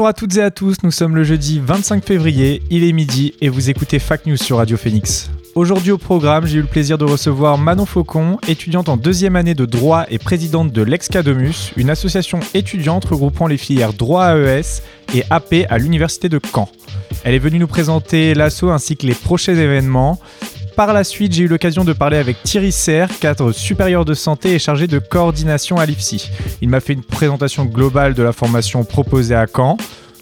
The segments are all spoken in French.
Bonjour à toutes et à tous, nous sommes le jeudi 25 février, il est midi et vous écoutez Fac News sur Radio Phoenix. Aujourd'hui au programme, j'ai eu le plaisir de recevoir Manon Faucon, étudiante en deuxième année de droit et présidente de l'Excadomus, une association étudiante regroupant les filières droit AES et AP à l'Université de Caen. Elle est venue nous présenter l'assaut ainsi que les prochains événements. Par la suite, j'ai eu l'occasion de parler avec Thierry Serre, cadre supérieur de santé et chargé de coordination à l'IFSI. Il m'a fait une présentation globale de la formation proposée à Caen.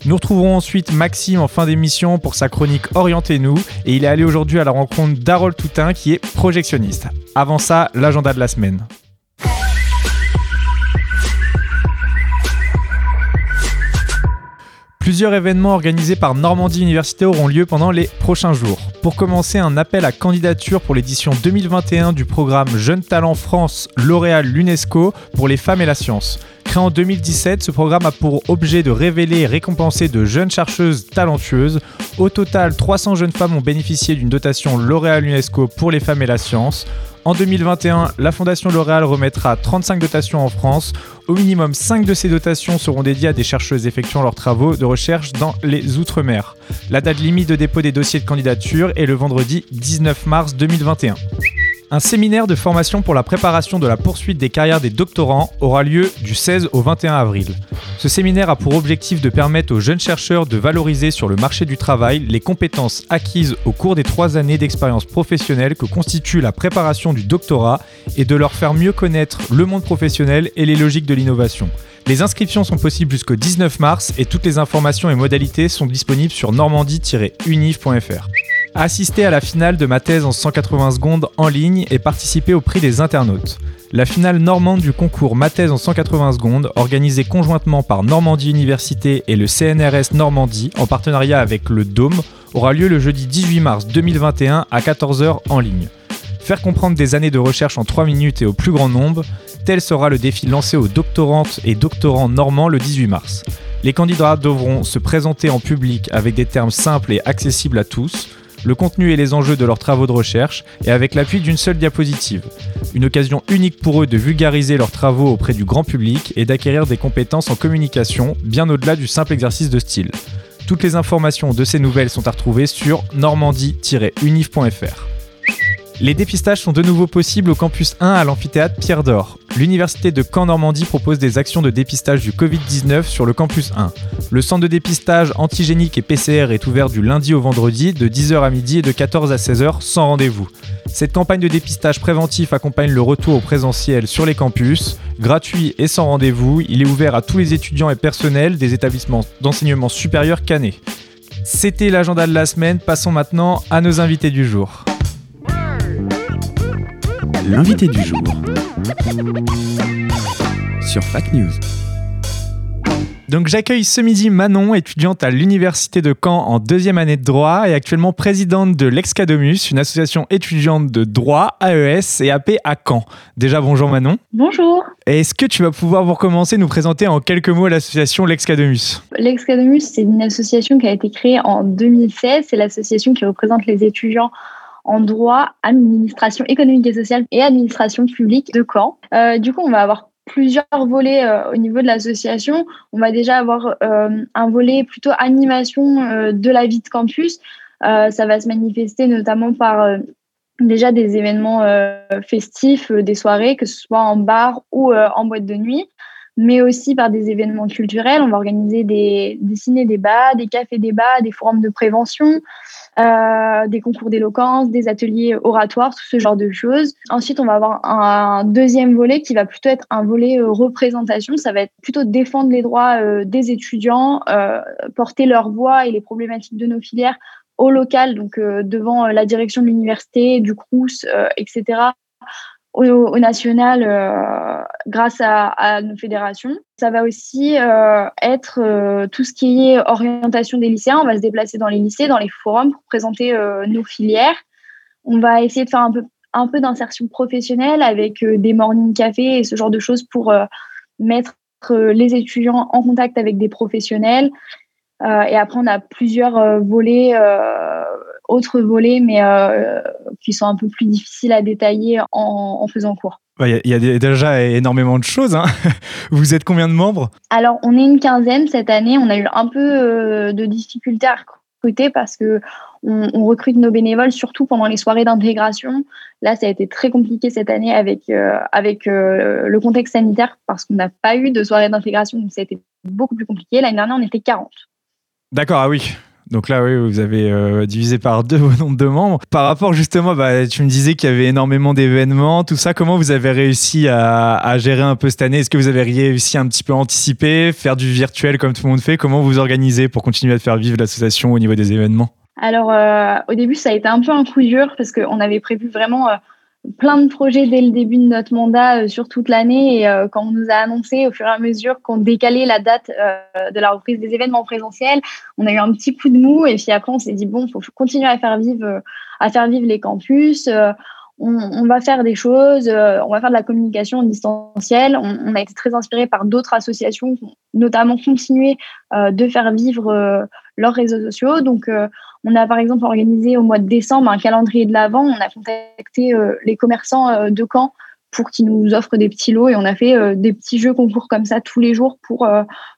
Nous retrouverons ensuite Maxime en fin d'émission pour sa chronique Orientez-nous et il est allé aujourd'hui à la rencontre d'Harold Toutin qui est projectionniste. Avant ça, l'agenda de la semaine. Plusieurs événements organisés par Normandie Université auront lieu pendant les prochains jours. Pour commencer, un appel à candidature pour l'édition 2021 du programme Jeunes Talents France L'Oréal l'UNESCO pour les femmes et la science. Créé en 2017, ce programme a pour objet de révéler et récompenser de jeunes chercheuses talentueuses. Au total, 300 jeunes femmes ont bénéficié d'une dotation L'Oréal UNESCO pour les femmes et la science. En 2021, la Fondation L'Oréal remettra 35 dotations en France. Au minimum, 5 de ces dotations seront dédiées à des chercheuses effectuant leurs travaux de recherche dans les Outre-mer. La date limite de dépôt des dossiers de candidature est le vendredi 19 mars 2021. Un séminaire de formation pour la préparation de la poursuite des carrières des doctorants aura lieu du 16 au 21 avril. Ce séminaire a pour objectif de permettre aux jeunes chercheurs de valoriser sur le marché du travail les compétences acquises au cours des trois années d'expérience professionnelle que constitue la préparation du doctorat et de leur faire mieux connaître le monde professionnel et les logiques de l'innovation. Les inscriptions sont possibles jusqu'au 19 mars et toutes les informations et modalités sont disponibles sur normandie-univ.fr assister à la finale de ma thèse en 180 secondes en ligne et participer au prix des internautes. La finale normande du concours Ma thèse en 180 secondes, organisée conjointement par Normandie Université et le CNRS Normandie en partenariat avec le Dôme, aura lieu le jeudi 18 mars 2021 à 14h en ligne. Faire comprendre des années de recherche en 3 minutes et au plus grand nombre, tel sera le défi lancé aux doctorantes et doctorants normands le 18 mars. Les candidats devront se présenter en public avec des termes simples et accessibles à tous, le contenu et les enjeux de leurs travaux de recherche et avec l'appui d'une seule diapositive. Une occasion unique pour eux de vulgariser leurs travaux auprès du grand public et d'acquérir des compétences en communication bien au-delà du simple exercice de style. Toutes les informations de ces nouvelles sont à retrouver sur normandie-univ.fr. Les dépistages sont de nouveau possibles au campus 1 à l'amphithéâtre Pierre d'Or. L'université de Caen-Normandie propose des actions de dépistage du Covid-19 sur le campus 1. Le centre de dépistage antigénique et PCR est ouvert du lundi au vendredi de 10h à midi et de 14 à 16h sans rendez-vous. Cette campagne de dépistage préventif accompagne le retour au présentiel sur les campus. Gratuit et sans rendez-vous, il est ouvert à tous les étudiants et personnels des établissements d'enseignement supérieur canés. C'était l'agenda de la semaine, passons maintenant à nos invités du jour. L'invité du jour sur Fac News. Donc j'accueille ce midi Manon, étudiante à l'Université de Caen en deuxième année de droit et actuellement présidente de l'Excadomus, une association étudiante de droit, AES et AP à Caen. Déjà bonjour Manon. Bonjour. Est-ce que tu vas pouvoir vous recommencer nous présenter en quelques mots l'association l'Excadomus? L'Excadomus, c'est une association qui a été créée en 2016. C'est l'association qui représente les étudiants en droit, administration économique et sociale et administration publique de Caen. Euh, du coup, on va avoir plusieurs volets euh, au niveau de l'association. On va déjà avoir euh, un volet plutôt animation de la vie de campus. Ça va se manifester notamment par déjà des événements festifs, des soirées, que ce soit en bar ou en boîte de nuit, mais aussi par des événements culturels. On va organiser des ciné-débats, des cafés-débats, des forums de prévention, euh, des concours d'éloquence, des ateliers oratoires, tout ce genre de choses. Ensuite, on va avoir un deuxième volet qui va plutôt être un volet euh, représentation. Ça va être plutôt défendre les droits euh, des étudiants, euh, porter leur voix et les problématiques de nos filières au local, donc devant la direction de l'université, du CRUS, etc., au, national euh, grâce à, nos fédérations. Ça va aussi euh, être euh, tout ce qui est orientation des lycéens. On va se déplacer dans les lycées, dans les forums pour présenter nos filières. On va essayer de faire un peu, un peu d'insertion professionnelle avec des morning cafés et ce genre de choses pour mettre les étudiants en contact avec des professionnels. et après, on a plusieurs volets autres volets, mais euh, qui sont un peu plus difficiles à détailler en, en faisant cours. Il y, y, a déjà énormément de choses. Hein. Vous êtes combien de membres? Alors, on est une quinzaine cette année. On a eu un peu euh, de difficultés à recruter parce que on, on, recrute nos bénévoles surtout pendant les soirées d'intégration. Là, ça a été très compliqué cette année avec, euh, avec euh, le contexte sanitaire parce qu'on n'a pas eu de soirée d'intégration, donc ça a été beaucoup plus compliqué. L'année dernière, on était 40. D'accord, ah oui. Donc là, oui, vous avez euh, divisé par deux vos nombres de membres. Par rapport justement, bah, tu me disais qu'il y avait énormément d'événements, tout ça. Comment vous avez réussi à, à gérer un peu cette année? Est-ce que vous avez réussi un petit peu à anticiper, faire du virtuel comme tout le monde fait? Comment vous organisez pour continuer à faire vivre l'association au niveau des événements? Alors, euh, au début, ça a été un peu un coup dur parce qu'on avait prévu vraiment... Plein de projets dès le début de notre mandat euh, sur toute l'année. Et euh, quand on nous a annoncé au fur et à mesure qu'on décalait la date euh, de la reprise des événements présentiels, on a eu un petit coup de mou. Et puis après, on s'est dit bon, faut continuer à faire vivre, à faire vivre les campus. On, va faire des choses, on va faire de la communication distancielle. On, on a été très inspiré par d'autres associations, notamment continuer de faire vivre leurs réseaux sociaux. Donc, on a par exemple organisé au mois de décembre un calendrier de l'Avent. On a contacté euh, les commerçants euh, de Caen pour qu'ils nous offrent des petits lots et on a fait euh, des petits jeux concours comme ça tous les jours pour,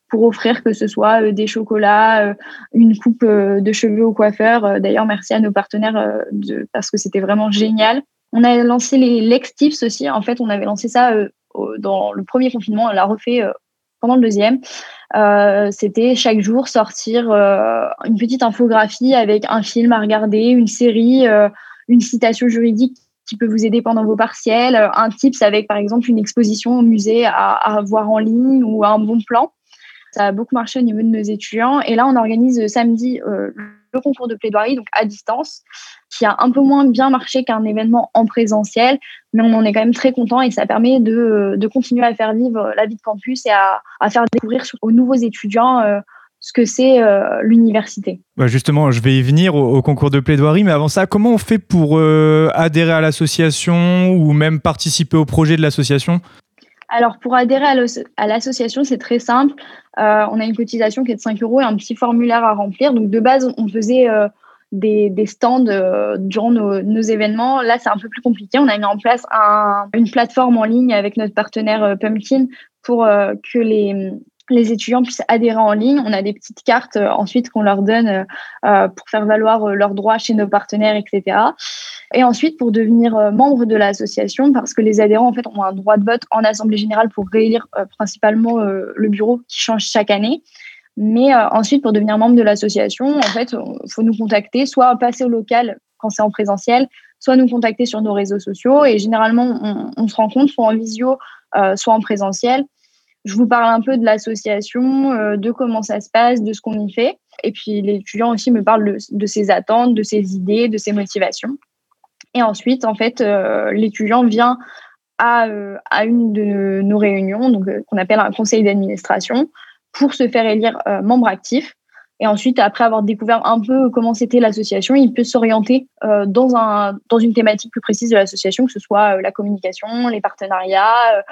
pour offrir que ce soit des chocolats, une coupe de cheveux au coiffeur. D'ailleurs, merci à nos partenaires parce que c'était vraiment génial. On a lancé les Lex Tips aussi. En fait, on avait lancé ça dans le premier confinement. On l'a refait pendant le deuxième. Euh, c'était chaque jour sortir euh, une petite infographie avec un film à regarder, une série, euh, une citation juridique qui peut vous aider pendant vos partiels, un tips avec par exemple une exposition au musée à, à voir en ligne ou un bon plan. Ça a beaucoup marché au niveau de nos étudiants. Et là, on organise samedi le concours de plaidoirie, donc à distance, qui a un peu moins bien marché qu'un événement en présentiel, mais on en est quand même très content et ça permet de, de continuer à faire vivre la vie de campus et à, à faire découvrir aux nouveaux étudiants euh, ce que c'est euh, l'université. Bah justement, je vais y venir au, concours de plaidoirie, mais avant ça, comment on fait pour euh, adhérer à l'association ou même participer au projet de l'association? Alors, pour adhérer à l'association, c'est très simple. Euh, on a une cotisation qui est de 5 euros et un petit formulaire à remplir. Donc, de base, on faisait euh, des, des, stands euh, durant nos, événements. Là, c'est un peu plus compliqué. On a mis en place un, une plateforme en ligne avec notre partenaire Pumpkin pour que les, les étudiants puissent adhérer en ligne. On a des petites cartes euh, ensuite qu'on leur donne euh, pour faire valoir euh, leurs droits chez nos partenaires, etc. Et ensuite pour devenir euh, membre de l'association, parce que les adhérents en fait ont un droit de vote en assemblée générale pour réélire euh, principalement euh, le bureau qui change chaque année. Mais ensuite pour devenir membre de l'association, en fait, il faut nous contacter, soit passer au local quand c'est en présentiel, soit nous contacter sur nos réseaux sociaux. Et généralement, on, on se rencontre soit en visio, soit en présentiel je vous parle un peu de l'association, euh, de comment ça se passe, de ce qu'on y fait. Et puis l'étudiant aussi me parle de, ses attentes, de ses idées, de ses motivations. Et ensuite, en fait, euh, l'étudiant vient à, euh, à, une de nos réunions, qu'on appelle un conseil d'administration, pour se faire élire membre actif. Et ensuite, après avoir découvert un peu comment c'était l'association, il peut s'orienter euh, dans, un, dans une thématique plus précise de l'association, que ce soit euh, la communication, les partenariats,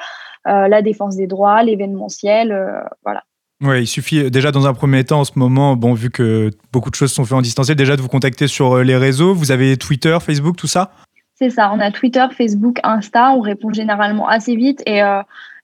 euh, la défense des droits, l'événementiel, voilà. Oui, il suffit déjà dans un premier temps en ce moment, bon, vu que beaucoup de choses sont faites en distanciel, déjà de vous contacter sur les réseaux. Vous avez Twitter, Facebook, tout ça? C'est ça, on a Twitter, Facebook, Insta, on répond généralement assez vite et,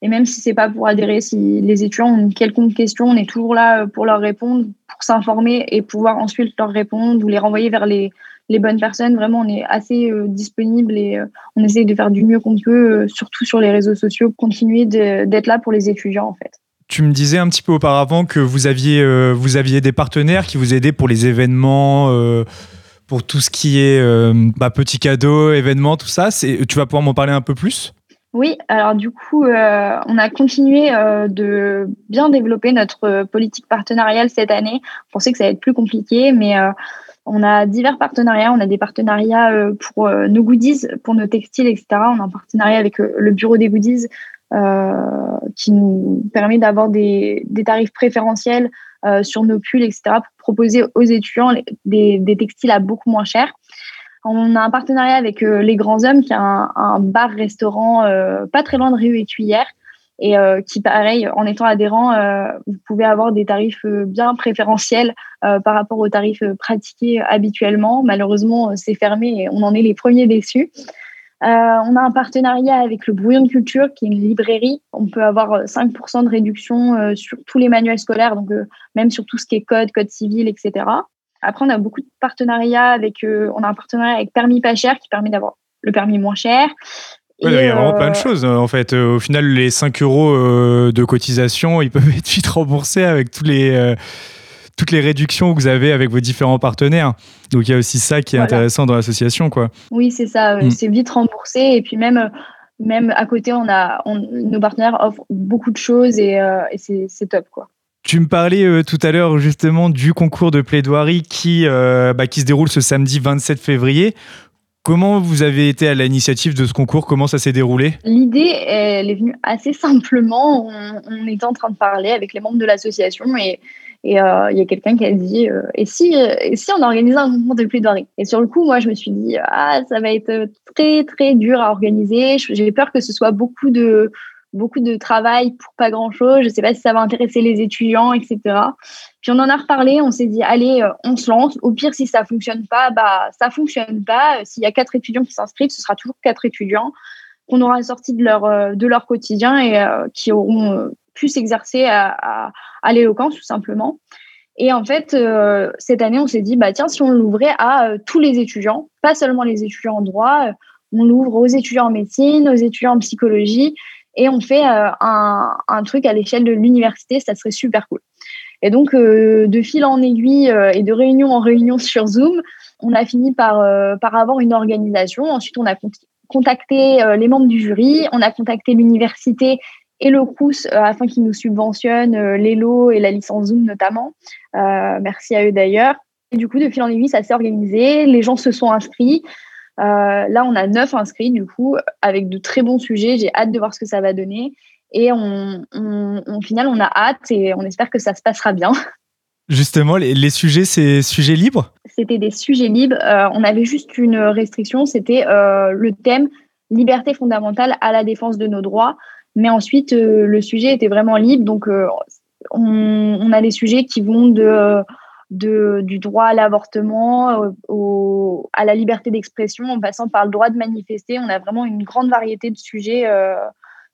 et même si c'est pas pour adhérer, si les étudiants ont une quelconque question, on est toujours là pour leur répondre, pour s'informer et pouvoir ensuite leur répondre ou les renvoyer vers les, les bonnes personnes. Vraiment, on est assez euh, disponible et euh, on essaye de faire du mieux qu'on peut, euh, surtout sur les réseaux sociaux, continuer d'être là pour les étudiants en fait. Tu me disais un petit peu auparavant que vous aviez, vous aviez des partenaires qui vous aidaient pour les événements, pour tout ce qui est bah, petits cadeaux, événements, tout ça. Tu vas pouvoir m'en parler un peu plus? Oui, alors du coup, euh, on a continué euh, de bien développer notre politique partenariale cette année. On pensait que ça allait être plus compliqué, mais euh, On a divers partenariats. On a des partenariats euh, pour euh, nos goodies, pour nos textiles, etc. On a un partenariat avec euh, le bureau des goodies qui nous permet d'avoir des, tarifs préférentiels sur nos pulls, etc. pour proposer aux étudiants des, textiles à beaucoup moins cher. On a un partenariat avec Les Grands Hommes, qui est un, bar-restaurant pas très loin de Rio et Cuillère, et euh, qui, pareil, en étant adhérent, euh, vous pouvez avoir des tarifs euh, bien préférentiels par rapport aux tarifs pratiqués habituellement. Malheureusement, c'est fermé et on en est les premiers déçus. on a un partenariat avec le Brouillon de Culture, qui est une librairie. On peut avoir 5% de réduction sur tous les manuels scolaires, donc même sur tout ce qui est code, code civil, etc. Après, on a beaucoup de partenariats avec, on a un partenariat avec Permis Pas Cher qui permet d'avoir le permis moins cher. il y a vraiment plein de choses. En fait, au final, les 5 euros de cotisation, ils peuvent être vite remboursés avec tous les, toutes les réductions que vous avez avec vos différents partenaires. Donc, il y a aussi ça qui est intéressant dans l'association. quoi. Oui, c'est ça. Mm. C'est vite remboursé. Et puis, même, même à côté, on a, nos partenaires offrent beaucoup de choses et, et c'est top. quoi. Tu me parlais tout à l'heure justement du concours de plaidoirie qui, bah, qui se déroule ce samedi 27 février. Comment vous avez été à l'initiative de ce concours? Comment ça s'est déroulé? L'idée, elle est venue assez simplement. On, était en train de parler avec les membres de l'association et euh, il y a quelqu'un qui a dit euh, et si et si on organisait un concours de plaidoirie? Et sur le coup, moi, je me suis dit ah ça va être très très dur à organiser. J'ai peur que ce soit beaucoup de beaucoup de travail pour pas grand chose. Je sais pas si ça va intéresser les étudiants, etc. Puis on en a reparlé, on s'est dit, allez, euh, on se lance. Au pire, si ça fonctionne pas, bah, ça fonctionne pas. S'il y a quatre étudiants qui s'inscrivent, ce sera toujours quatre étudiants qu'on aura sortis de leur, euh, de leur quotidien et euh, qui auront pu s'exercer à, à, l'éloquence, tout simplement. Et en fait, cette année, on s'est dit, bah, tiens, si on l'ouvrait à tous les étudiants, pas seulement les étudiants en droit, on l'ouvre aux étudiants en médecine, aux étudiants en psychologie, et on fait un, un truc à l'échelle de l'université, ça serait super cool. Et donc, euh, de fil en aiguille euh, et de réunion en réunion sur Zoom, on a fini par, euh, avoir une organisation. Ensuite, on a contacté les membres du jury, on a contacté l'université et le CRUS afin qu'ils nous subventionnent lots et la licence Zoom notamment. merci à eux d'ailleurs. Et du coup, de fil en aiguille, ça s'est organisé. Les gens se sont inscrits. Là, on a neuf inscrits, du coup, avec de très bons sujets. J'ai hâte de voir ce que ça va donner. Et on, au final, on a hâte et on espère que ça se passera bien. Justement, les, sujets, c'est sujets libres? C'était des sujets libres. Euh, on avait juste une restriction, c'était euh, le thème liberté fondamentale à la défense de nos droits. Mais ensuite, euh, le sujet était vraiment libre. Donc, on, a des sujets qui vont de, de du droit à l'avortement à la liberté d'expression, en passant par le droit de manifester. On a vraiment une grande variété de sujets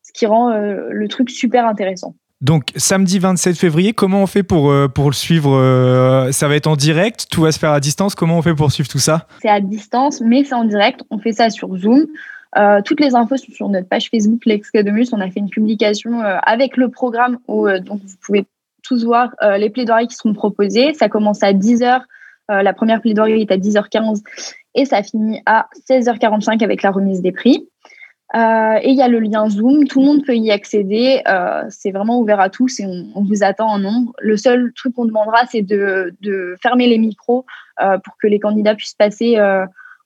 ce qui rend euh, le truc super intéressant. Donc samedi 27 février, comment on fait pour, euh, pour le suivre euh, Ça va être en direct Tout va se faire à distance Comment on fait pour suivre tout ça? C'est à distance, mais c'est en direct. On fait ça sur Zoom. toutes les infos sont sur notre page Facebook L'Excademus. On a fait une publication avec le programme où donc vous pouvez tous voir les plaidoiries qui seront proposées. Ça commence à 10h. la première plaidoirie est à 10h15 et ça finit à 16h45 avec la remise des prix. Euh, et il y a le lien Zoom, tout le monde peut y accéder. Euh, c'est vraiment ouvert à tous et on, vous attend en nombre. Le seul truc qu'on demandera, c'est de, fermer les micros euh, pour que les candidats puissent passer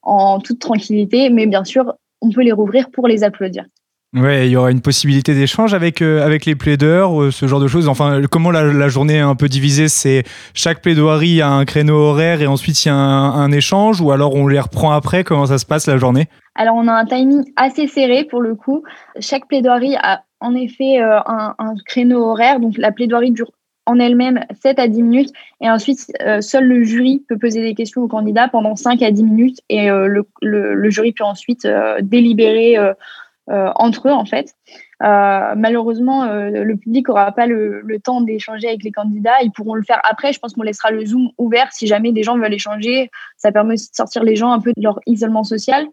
en toute tranquillité. Mais bien sûr, on peut les rouvrir pour les applaudir. Ouais, il y aura une possibilité d'échange avec, avec les plaideurs, ce genre de choses. Enfin, comment la, journée est un peu divisée C'est chaque plaidoirie a un créneau horaire et ensuite il y a un échange ou alors on les reprend après? Comment ça se passe la journée? Alors, on a un timing assez serré pour le coup. Chaque plaidoirie a en effet euh, un, créneau horaire. Donc, la plaidoirie dure en elle-même 7 à 10 minutes. Et ensuite, euh, seul le jury peut poser des questions aux candidats pendant 5 à 10 minutes. Et euh, le, jury peut ensuite délibérer entre eux, en fait. malheureusement, le public n'aura pas le, temps d'échanger avec les candidats. Ils pourront le faire après. Je pense qu'on laissera le Zoom ouvert si jamais des gens veulent échanger. Ça permet de sortir les gens un peu de leur isolement social.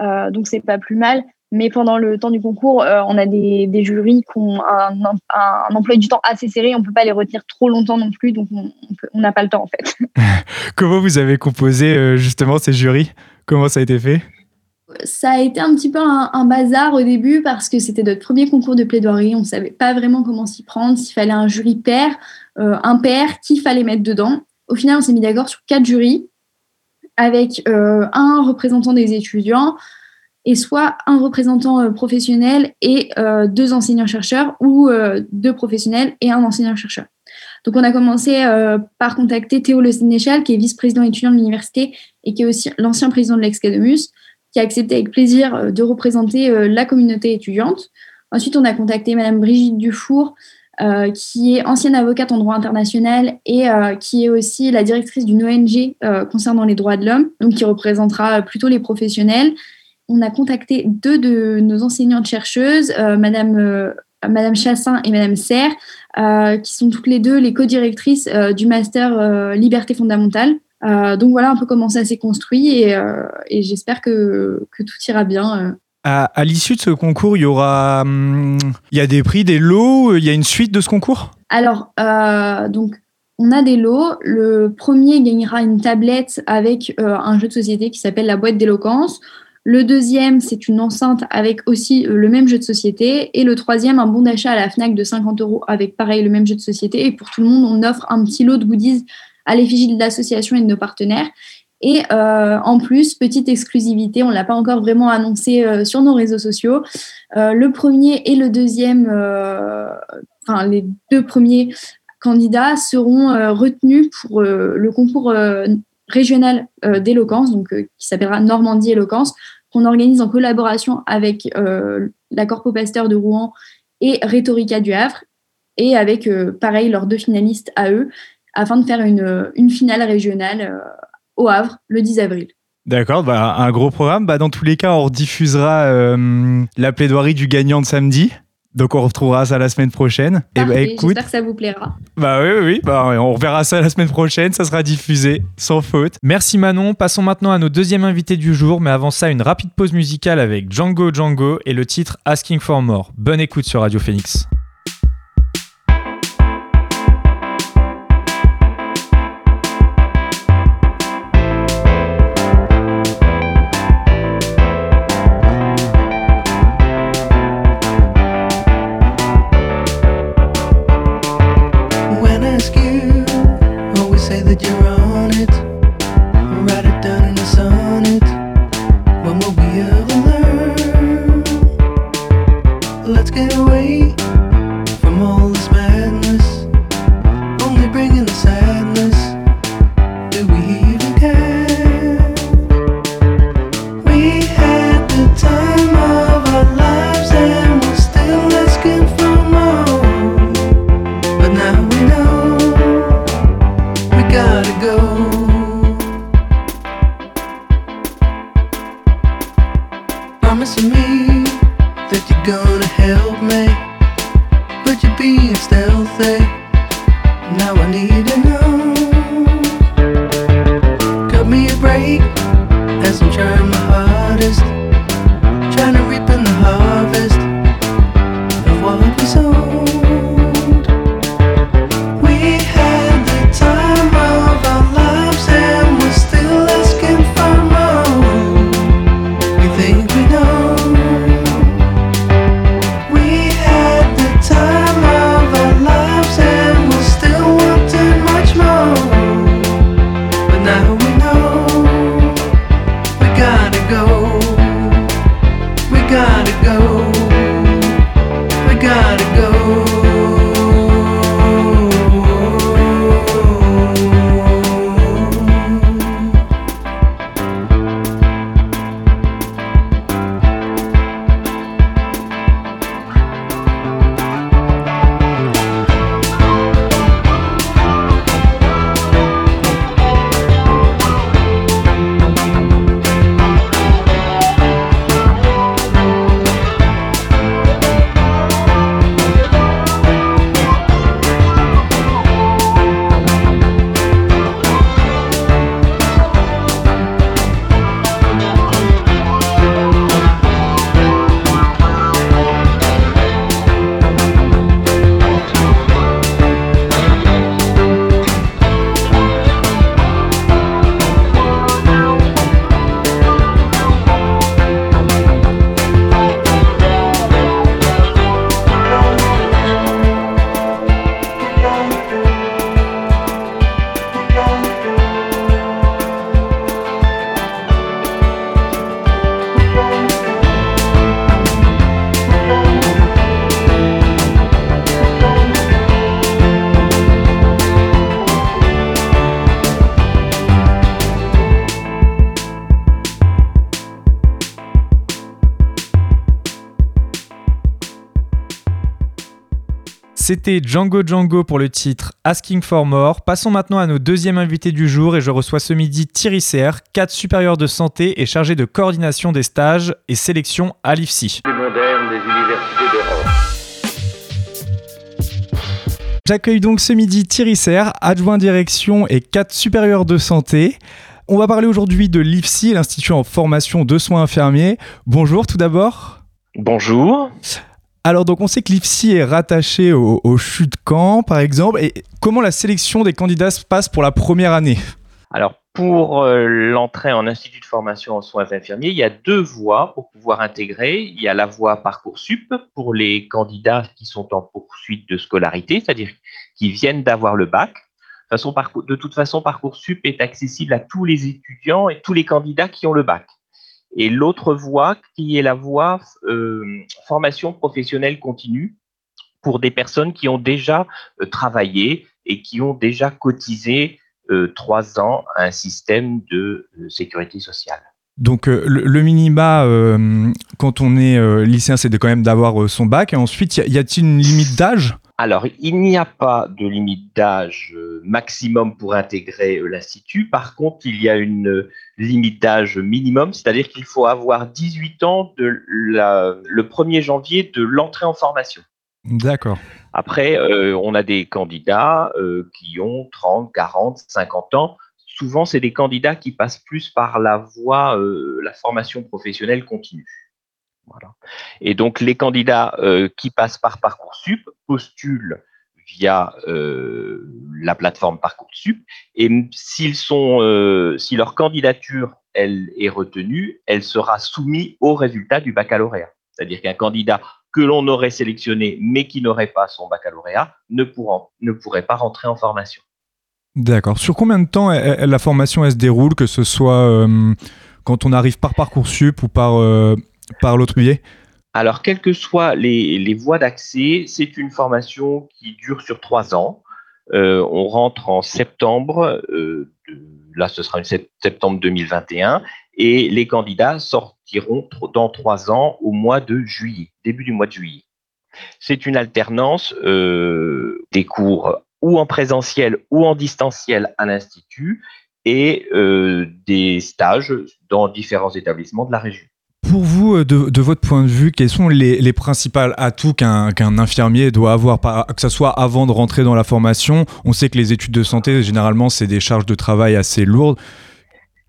Euh, donc c'est pas plus mal. Mais pendant le temps du concours, euh, on a des, jurys qui ont un, un, emploi du temps assez serré. On peut pas les retenir trop longtemps non plus, donc on n'a pas le temps en fait. Comment vous avez composé euh, justement ces jurys? Comment ça a été fait? Ça a été un petit peu un, bazar au début parce que c'était notre premier concours de plaidoirie. On ne savait pas vraiment comment s'y prendre, s'il fallait un jury pair, un pair, qui fallait mettre dedans. Au final, on s'est mis d'accord sur quatre jurys avec euh, un représentant des étudiants et soit un représentant euh, professionnel et euh, deux enseignants-chercheurs ou euh, deux professionnels et un enseignant-chercheur. Donc on a commencé euh, par contacter Théo Le Sénéchal, qui est vice-président étudiant de l'université et qui est aussi l'ancien président de l'Excademus, a accepté avec plaisir euh, de représenter euh, la communauté étudiante. Ensuite, on a contacté Madame Brigitte Dufour, euh, qui est ancienne avocate en droit international et qui est aussi la directrice d'une ONG concernant les droits de l'homme, donc qui représentera plutôt les professionnels. On a contacté deux de nos enseignantes chercheuses, Madame, Madame Chassin et Madame Serre, qui sont toutes les deux les co-directrices du master Liberté fondamentale. Euh, donc voilà un peu comment ça s'est construit et, euh, et j'espère que, que tout ira bien. euh. À, à l'issue de ce concours, il y aura, hum, il y a des prix, des lots, il y a une suite de ce concours? Alors, donc, on a des lots. Le premier gagnera une tablette avec euh, un jeu de société qui s'appelle la boîte d'éloquence. Le deuxième, c'est une enceinte avec aussi euh, le même jeu de société. Et le troisième, un bon d'achat à la FNAC de 50 euros avec pareil le même jeu de société. Et pour tout le monde, on offre un petit lot de goodies à l'effigie de l'association et de nos partenaires. Et euh, en plus, petite exclusivité, on ne l'a pas encore vraiment annoncé euh, sur nos réseaux sociaux. Euh, le premier et le deuxième, enfin les deux premiers candidats seront retenus pour le concours régional d'éloquence, qui s'appellera Normandie Éloquence, qu'on organise en collaboration avec la Corpo Pasteur de Rouen et Rhétorica du Havre, et avec pareil leurs deux finalistes à eux, afin de faire une, une finale régionale euh, au Havre le 10 avril. D'accord, bah, un gros programme. Bah, dans tous les cas, on rediffusera euh, la plaidoirie du gagnant de samedi. Donc on retrouvera ça la semaine prochaine. Et bah Parfait, écoute, J'espère que ça vous plaira. bah oui, oui, oui, bah, on reverra ça la semaine prochaine, ça sera diffusé sans faute. Merci Manon, passons maintenant à nos deuxième invités du jour, mais avant ça, une rapide pause musicale avec Django Django et le titre Asking for More. Bonne écoute sur Radio Phoenix. C'était Django Django pour le titre Asking for More. Passons maintenant à nos deuxièmes invités du jour et je reçois ce midi Thierry Serre, cadre supérieur de santé et chargé de coordination des stages et sélection à l'IFSI. J'accueille donc ce midi Thierry Serre, adjoint direction et cadre supérieur de santé. On va parler aujourd'hui de l'IFSI, l'Institut en formation de soins infirmiers. Bonjour tout d'abord. Bonjour. Alors donc on sait que l'IFSI est rattaché au, au CHU de Caen par exemple. Et comment la sélection des candidats se passe pour la première année? Alors pour euh, l'entrée en institut de formation en soins infirmiers, il y a deux voies pour pouvoir intégrer. Il y a la voie Parcoursup pour les candidats qui sont en poursuite de scolarité, c'est-à-dire qui viennent d'avoir le bac. De, toute façon, Parcoursup est accessible à tous les étudiants et tous les candidats qui ont le bac. Et l'autre voie qui est la voie euh, formation professionnelle continue pour des personnes qui ont déjà euh, travaillé et qui ont déjà cotisé euh, trois ans à un système de sécurité sociale. Donc le, minima quand on est lycéen c'est quand même d'avoir son bac. Et ensuite y a-t-il une limite d'âge? Alors, il n'y a pas de limite d'âge euh, maximum pour intégrer euh, l'Institut. Par contre, il y a une euh, limite d'âge minimum, c'est-à-dire qu'il faut avoir 18 ans de la- le 1er janvier de l'entrée en formation. D'accord. Après, euh, on a des candidats euh, qui ont 30, 40, 50 ans. Souvent, c'est des candidats qui passent plus par la voie, euh, la formation professionnelle continue. Et donc, les candidats euh, qui passent par Parcoursup postulent via euh, la plateforme Parcoursup. Et s'ils sont, euh, si leur candidature elle est retenue, elle sera soumise au résultat du baccalauréat. C'est-à-dire qu'un candidat que l'on aurait sélectionné mais qui n'aurait pas son baccalauréat ne, ne pourrait pas rentrer en formation. D'accord. Sur combien de temps la formation se déroule, que ce soit quand on arrive par Parcoursup ou par, par l'autre Alors, quelles que soient les, voies d'accès, c'est une formation qui dure sur trois ans. Euh, on rentre en septembre, euh, là ce sera septembre 2021, et les candidats sortiront dans trois ans au mois de juillet, début du mois de juillet. C'est une alternance euh, des cours ou en présentiel ou en distanciel à l'Institut et des stages dans différents établissements de la région. Pour vous, euh, de, de votre point de vue, quels sont les, les principaux atouts qu'un infirmier doit avoir, que ce soit avant de rentrer dans la formation? On sait que les études de santé, généralement, c'est des charges de travail assez lourdes.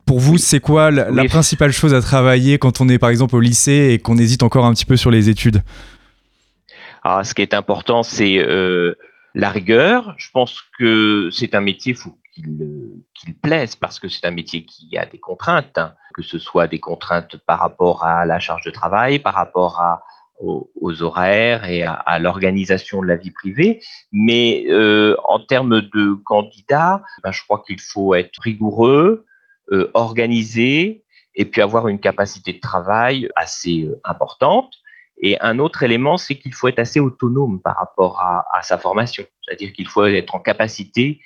Pour vous, c'est quoi la, principale chose à travailler quand on est, par exemple, au lycée et qu'on hésite encore un petit peu sur les études? Ah, ce qui est important, c'est euh, la rigueur. Je pense que c'est un métier, faut qu'il euh, qu'il plaise parce que c'est un métier qui a des contraintes, hein, que ce soit des contraintes par rapport à la charge de travail, par rapport aux, horaires et à, l'organisation de la vie privée. Mais euh, en termes de candidats, ben, je crois qu'il faut être rigoureux, euh, organisé et puis avoir une capacité de travail assez euh, importante. Et un autre élément, c'est qu'il faut être assez autonome par rapport à sa formation. C'est-à-dire qu'il faut être en capacité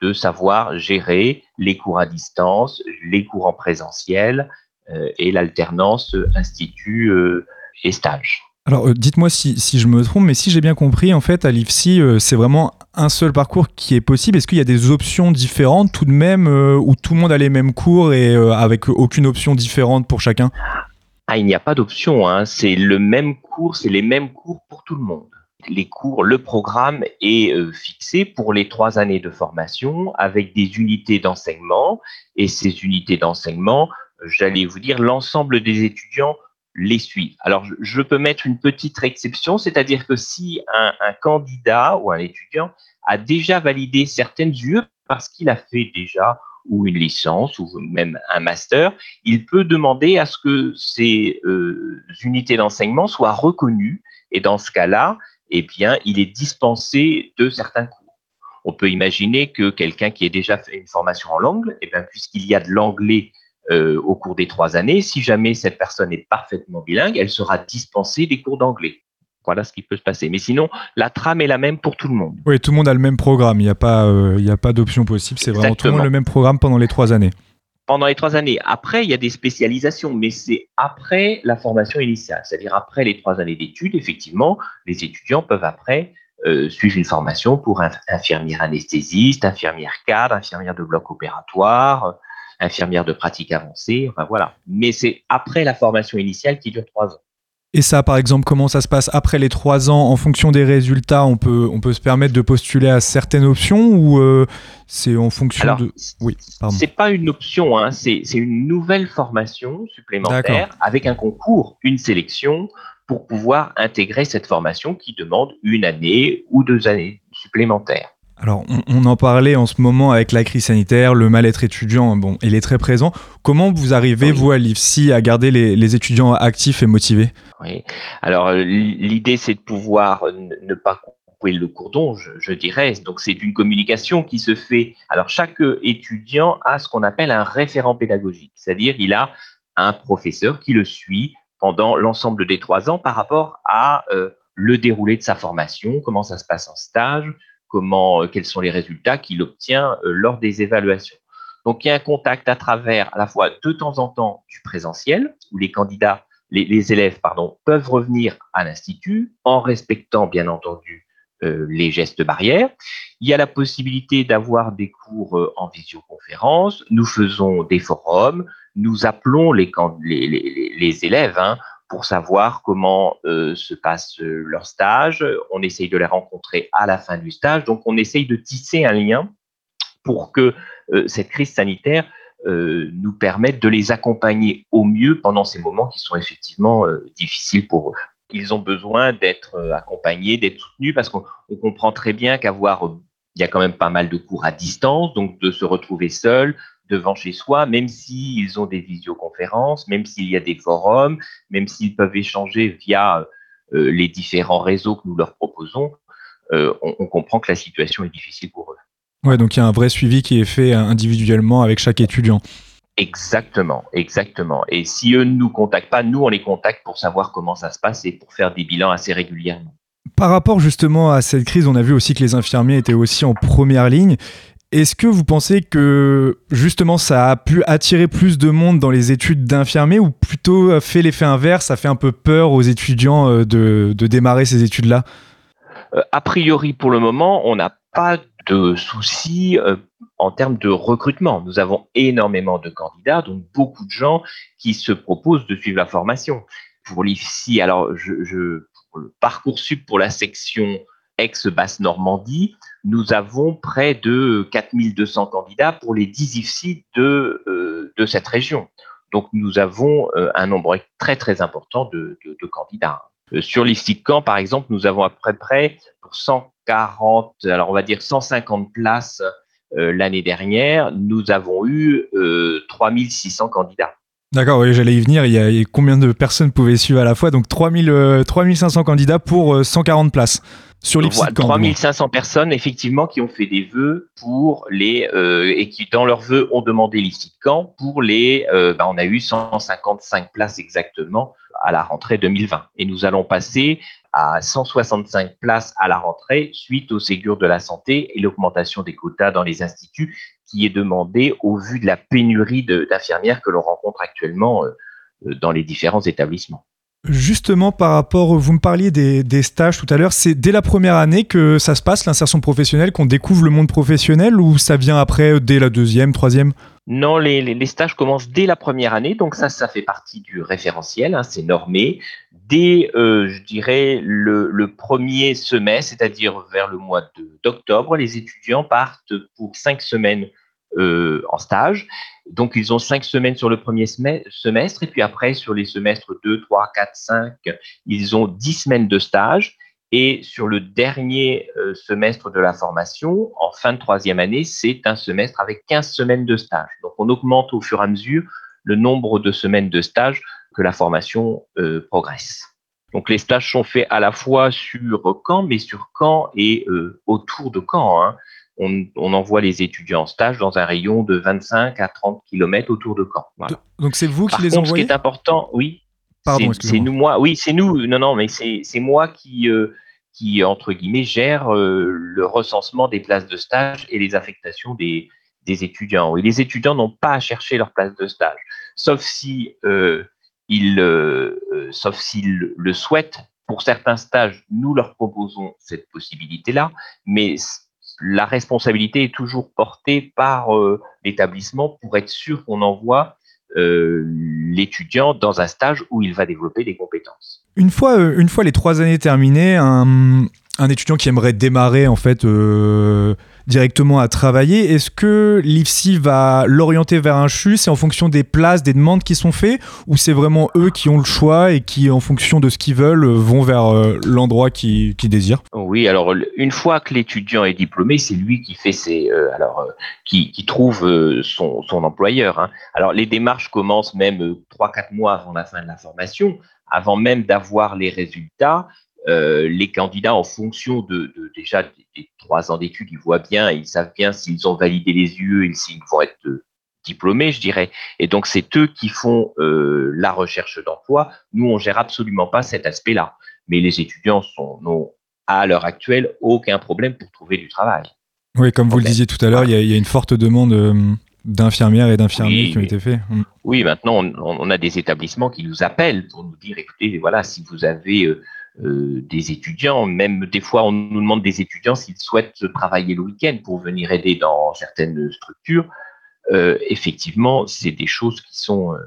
de savoir gérer les cours à distance, les cours en présentiel euh, et l'alternance institut euh, et stage. Alors, euh, dites-moi si, si je me trompe, mais si j'ai bien compris, en fait, à l'IFSI, c'est vraiment un seul parcours qui est possible. Est-ce qu'il y a des options différentes tout de même, où tout le monde a les mêmes cours et avec aucune option différente pour chacun? Ah, il n'y a pas d'option, hein. c'est le même cours, c'est les mêmes cours pour tout le monde. Les cours, le programme est euh, fixé pour les trois années de formation avec des unités d'enseignement et ces unités d'enseignement, j'allais vous dire, l'ensemble des étudiants les suivent. Alors, je, peux mettre une petite exception, c'est-à-dire que si un, un candidat ou un étudiant a déjà validé certaines UE parce qu'il a fait déjà ou une licence ou même un master, il peut demander à ce que ces euh, unités d'enseignement soient reconnues et dans ce cas-là, eh bien, il est dispensé de certains cours. On peut imaginer que quelqu'un qui ait déjà fait une formation en langue, eh bien, puisqu'il y a de l'anglais euh, au cours des trois années, si jamais cette personne est parfaitement bilingue, elle sera dispensée des cours d'anglais. Voilà ce qui peut se passer. Mais sinon, la trame est la même pour tout le monde. Oui, tout le monde a le même programme. Il n'y a pas, euh, il y a pas d'option possible. C'est vraiment tout le monde le même programme pendant les trois années. Pendant les trois années. Après, il y a des spécialisations, mais c'est après la formation initiale, c'est-à-dire après les trois années d'études, effectivement, les étudiants peuvent après euh, suivent une formation pour inf- infirmière anesthésiste, infirmière cadre, infirmière de bloc opératoire, euh, infirmière de pratique avancée, enfin voilà. Mais c'est après la formation initiale qui dure trois ans. Et ça, par exemple, comment ça se passe après les trois ans En fonction des résultats, on peut, on peut se permettre de postuler à certaines options ou euh, c'est en fonction Alors, de... Oui, pardon. C'est pas une option, hein, c'est c'est une nouvelle formation supplémentaire avec un concours, une sélection pour pouvoir intégrer cette formation qui demande une année ou deux années supplémentaires. Alors, on, on en parlait en ce moment avec la crise sanitaire, le mal-être étudiant, bon, il est très présent. Comment vous arrivez, Oui. vous, à l'IFSI, à garder les, les étudiants actifs et motivés? Alors euh, l'idée c'est de pouvoir euh, ne pas couper le cordon, je, dirais. Donc c'est une communication qui se fait. Alors chaque étudiant a ce qu'on appelle un référent pédagogique, c'est-à-dire il a un professeur qui le suit pendant l'ensemble des trois ans par rapport à euh, le déroulé de sa formation, comment ça se passe en stage, comment, quels sont les résultats qu'il obtient lors des évaluations. Donc il y a un contact à travers à la fois de temps en temps du présentiel, où les candidats les, élèves pardon, peuvent revenir à l'institut en respectant bien entendu euh, les gestes barrières. Il y a la possibilité d'avoir des cours euh, en visioconférence. Nous faisons des forums. Nous appelons les, élèves hein, pour savoir comment euh, se passe leur stage. On essaye de les rencontrer à la fin du stage. Donc, on essaye de tisser un lien pour que cette crise sanitaire euh, nous permettent de les accompagner au mieux pendant ces moments qui sont effectivement euh, difficiles pour eux. Ils ont besoin d'être euh, accompagnés, d'être soutenus parce qu'on on comprend très bien qu'avoir, il y a quand même pas mal de cours à distance, donc de se retrouver seul devant chez soi, même s'ils ont des visioconférences, même s'il y a des forums, même s'ils peuvent échanger via les différents réseaux que nous leur proposons, on, on comprend que la situation est difficile pour eux. Ouais, donc il y a un vrai suivi qui est fait individuellement avec chaque étudiant. Exactement, exactement. Et si eux ne nous contactent pas, nous, on les contacte pour savoir comment ça se passe et pour faire des bilans assez régulièrement. Par rapport justement à cette crise, on a vu aussi que les infirmiers étaient aussi en première ligne. Est-ce que vous pensez que justement ça a pu attirer plus de monde dans les études d'infirmiers ou plutôt fait l'effet inverse, ça fait un peu peur aux étudiants euh, de, de démarrer ces études-là? Euh, a priori, pour le moment, on n'a pas de soucis euh, en termes de recrutement. Nous avons énormément de candidats, donc beaucoup de gens qui se proposent de suivre la formation. Pour l'IFSI, alors je, je, pour le pour la section ex-Basse-Normandie, nous avons près de 4200 candidats pour les 10 IFSI de, euh, de cette région. Donc nous avons euh, un nombre très très important de, de, de candidats. Euh, sur Caen, par exemple, nous avons à peu près pour 140, alors on va dire 150 places euh, l'année dernière, nous avons eu euh, 3600 candidats. D'accord, oui, j'allais y venir. Il y, a, combien de personnes pouvaient suivre à la fois? Donc 3000, euh, 3500 candidats pour euh, 140 places sur moins. 3500 personnes effectivement qui ont fait des vœux pour les euh, et qui dans leurs vœux ont demandé l'IFSI de Caen pour les euh, bah, on a eu 155 places exactement à la rentrée 2020 et nous allons passer à 165 places à la rentrée suite au Ségur de la santé et l'augmentation des quotas dans les instituts qui est demandée au vu de la pénurie d'infirmières que l'on rencontre actuellement euh, dans les différents établissements. Justement, par rapport, vous me parliez des, stages tout à l'heure, c'est dès la première année que ça se passe, l'insertion professionnelle, qu'on découvre le monde professionnel ou ça vient après, dès la deuxième, troisième? Non, les, stages commencent dès la première année, donc ça, ça fait partie du référentiel, hein, c'est normé. Dès, euh, je dirais, le, premier semestre, c'est-à-dire vers le mois d'octobre, les étudiants partent pour cinq semaines euh, en stage. Donc, ils ont cinq semaines sur le premier semestre, et puis après, sur les semestres 2, 3, 4, 5, ils ont 10 semaines de stage. Et sur le dernier euh, semestre de la formation, en fin de troisième année, c'est un semestre avec 15 semaines de stage. Donc, on augmente au fur et à mesure le nombre de semaines de stage que la formation euh, progresse. Donc, les stages sont faits à la fois sur Caen, mais sur Caen et euh, autour de Caen. On, on envoie les étudiants en stage dans un rayon de 25 à 30 km autour de Caen. Voilà. Donc c'est vous qui Par les contre, ce qui envoyez est important, oui, c'est- nous, moi, oui, c'est nous. Non, non, mais c'est moi qui, euh, qui entre guillemets gère euh, le recensement des places de stage et les affectations des, des étudiants. Et les étudiants n'ont pas à chercher leur place de stage, sauf si euh, ils, sauf s'ils le souhaitent pour certains stages, nous leur proposons cette possibilité-là, mais la responsabilité est toujours portée par euh, l'établissement pour être sûr qu'on envoie euh, l'étudiant dans un stage où il va développer des compétences. Une fois, euh, une fois les trois années terminées, un étudiant qui aimerait démarrer en fait euh, directement à travailler, est-ce que l'IFSI va l'orienter vers un CHU? C'est en fonction des places, des demandes qui sont faites? Ou c'est vraiment eux qui ont le choix et qui, en fonction de ce qu'ils veulent, vont vers euh, l'endroit qu'ils qui désirent? Oui, alors une fois que l'étudiant est diplômé, c'est lui qui fait ses, euh, alors, qui, trouve son, son, employeur. Hein. Alors les démarches commencent même 3-4 mois avant la fin de la formation, avant même d'avoir les résultats. Euh, les candidats, en fonction de, de déjà des, des, trois ans d'études, ils voient bien, ils savent bien s'ils ont validé les UE et s'ils vont être euh, diplômés, je dirais. Et donc, c'est eux qui font euh, la recherche d'emploi. Nous, on gère absolument pas cet aspect-là. Mais les étudiants sont, n'ont à l'heure actuelle aucun problème pour trouver du travail. Oui, comme vous le disiez tout à l'heure, il y, y, a une forte demande euh, d'infirmières et d'infirmiers oui, qui ont été faits. Mm. Oui, maintenant, on, on, a des établissements qui nous appellent pour nous dire, écoutez, voilà, si vous avez des étudiants, même des fois on nous demande des étudiants s'ils souhaitent travailler le week-end pour venir aider dans certaines structures. Euh, effectivement, c'est des choses qui sont, euh,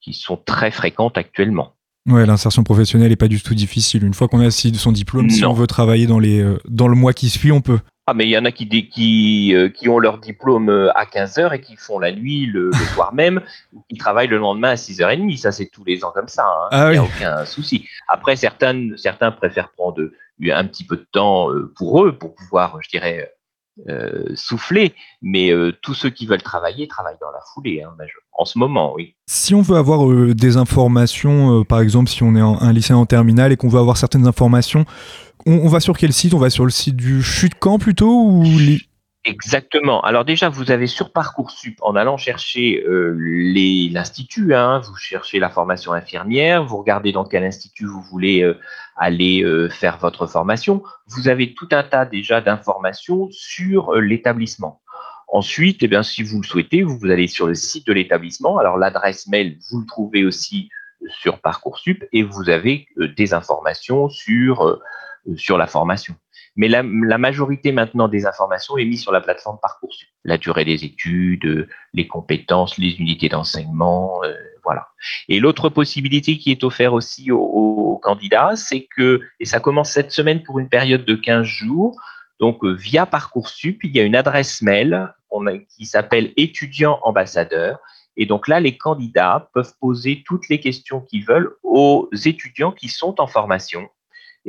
qui sont très fréquentes actuellement. Ouais, l'insertion professionnelle n'est pas du tout difficile. Une fois qu'on a son diplôme, non. si on veut travailler dans, les, euh, dans le mois qui suit, on peut. Ah, mais il y en a qui, qui, euh, qui ont leur diplôme euh, à 15h et qui font la nuit le, le soir même, ou qui travaillent le lendemain à 6h30. Ça, c'est tous les ans comme ça. Hein. Ah, il n'y a aucun souci. Après, certains, certains préfèrent prendre un petit peu de temps euh, pour eux, pour pouvoir, je dirais, euh, souffler. Mais euh, tous ceux qui veulent travailler travaillent dans la foulée, hein, en ce moment, oui. Si on veut avoir euh, des informations, par exemple, si on est en, un lycéen en terminale et qu'on veut avoir certaines informations, on, on, va sur quel site? On va sur le site du CHU de Caen plutôt ou. Exactement. Alors déjà, vous avez sur Parcoursup, en allant chercher euh, l'institut, hein, vous cherchez la formation infirmière, vous regardez dans quel institut vous voulez aller euh, faire votre formation, vous avez tout un tas déjà d'informations sur euh, l'établissement. Ensuite, eh bien, si vous le souhaitez, vous, allez sur le site de l'établissement. Alors l'adresse mail, vous le trouvez aussi sur Parcoursup et vous avez euh, des informations sur, sur la formation. Mais la, la, majorité maintenant des informations est mise sur la plateforme Parcoursup. La durée des études, les compétences, les unités d'enseignement, voilà. Et l'autre possibilité qui est offerte aussi aux, candidats, c'est que, et ça commence cette semaine pour une période de 15 jours, donc euh, via Parcoursup, il y a une adresse mail qui s'appelle étudiant ambassadeur. Et donc là, les candidats peuvent poser toutes les questions qu'ils veulent aux étudiants qui sont en formation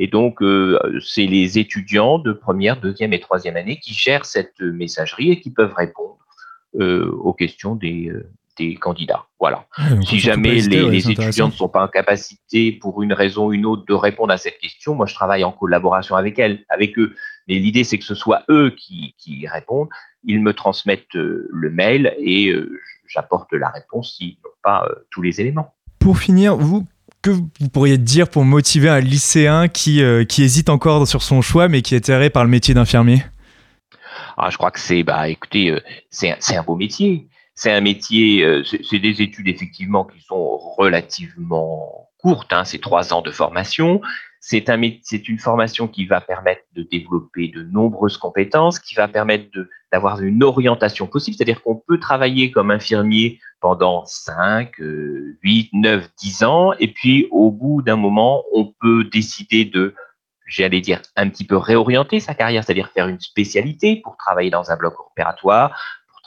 et donc, euh, c'est les étudiants de première, deuxième et troisième année qui gèrent cette messagerie et qui peuvent répondre euh, aux questions des, des candidats. Voilà. Ouais, si jamais les, ouais, les étudiants ne sont pas en capacité, pour une raison ou une autre, de répondre à cette question, moi, je travaille en collaboration avec elles, avec eux. Mais l'idée, c'est que ce soit eux qui, qui, répondent. Ils me transmettent euh, le mail et euh, j'apporte la réponse s'ils n'ont pas euh, tous les éléments. Pour finir, vous, que vous pourriez dire pour motiver un lycéen qui, qui hésite encore sur son choix, mais qui est atterré par le métier d'infirmier? Ah, Je crois que c'est, bah, écoutez, c'est un beau métier. C'est un métier, euh, c'est des études effectivement qui sont relativement courtes, hein, c'est trois ans de formation. C'est un, une formation qui va permettre de développer de nombreuses compétences, qui va permettre d'avoir une orientation possible, c'est-à-dire qu'on peut travailler comme infirmier pendant 5, 8, 9, 10 ans, et puis au bout d'un moment, on peut décider de, j'allais dire, un petit peu réorienter sa carrière, c'est-à-dire faire une spécialité pour travailler dans un bloc opératoire,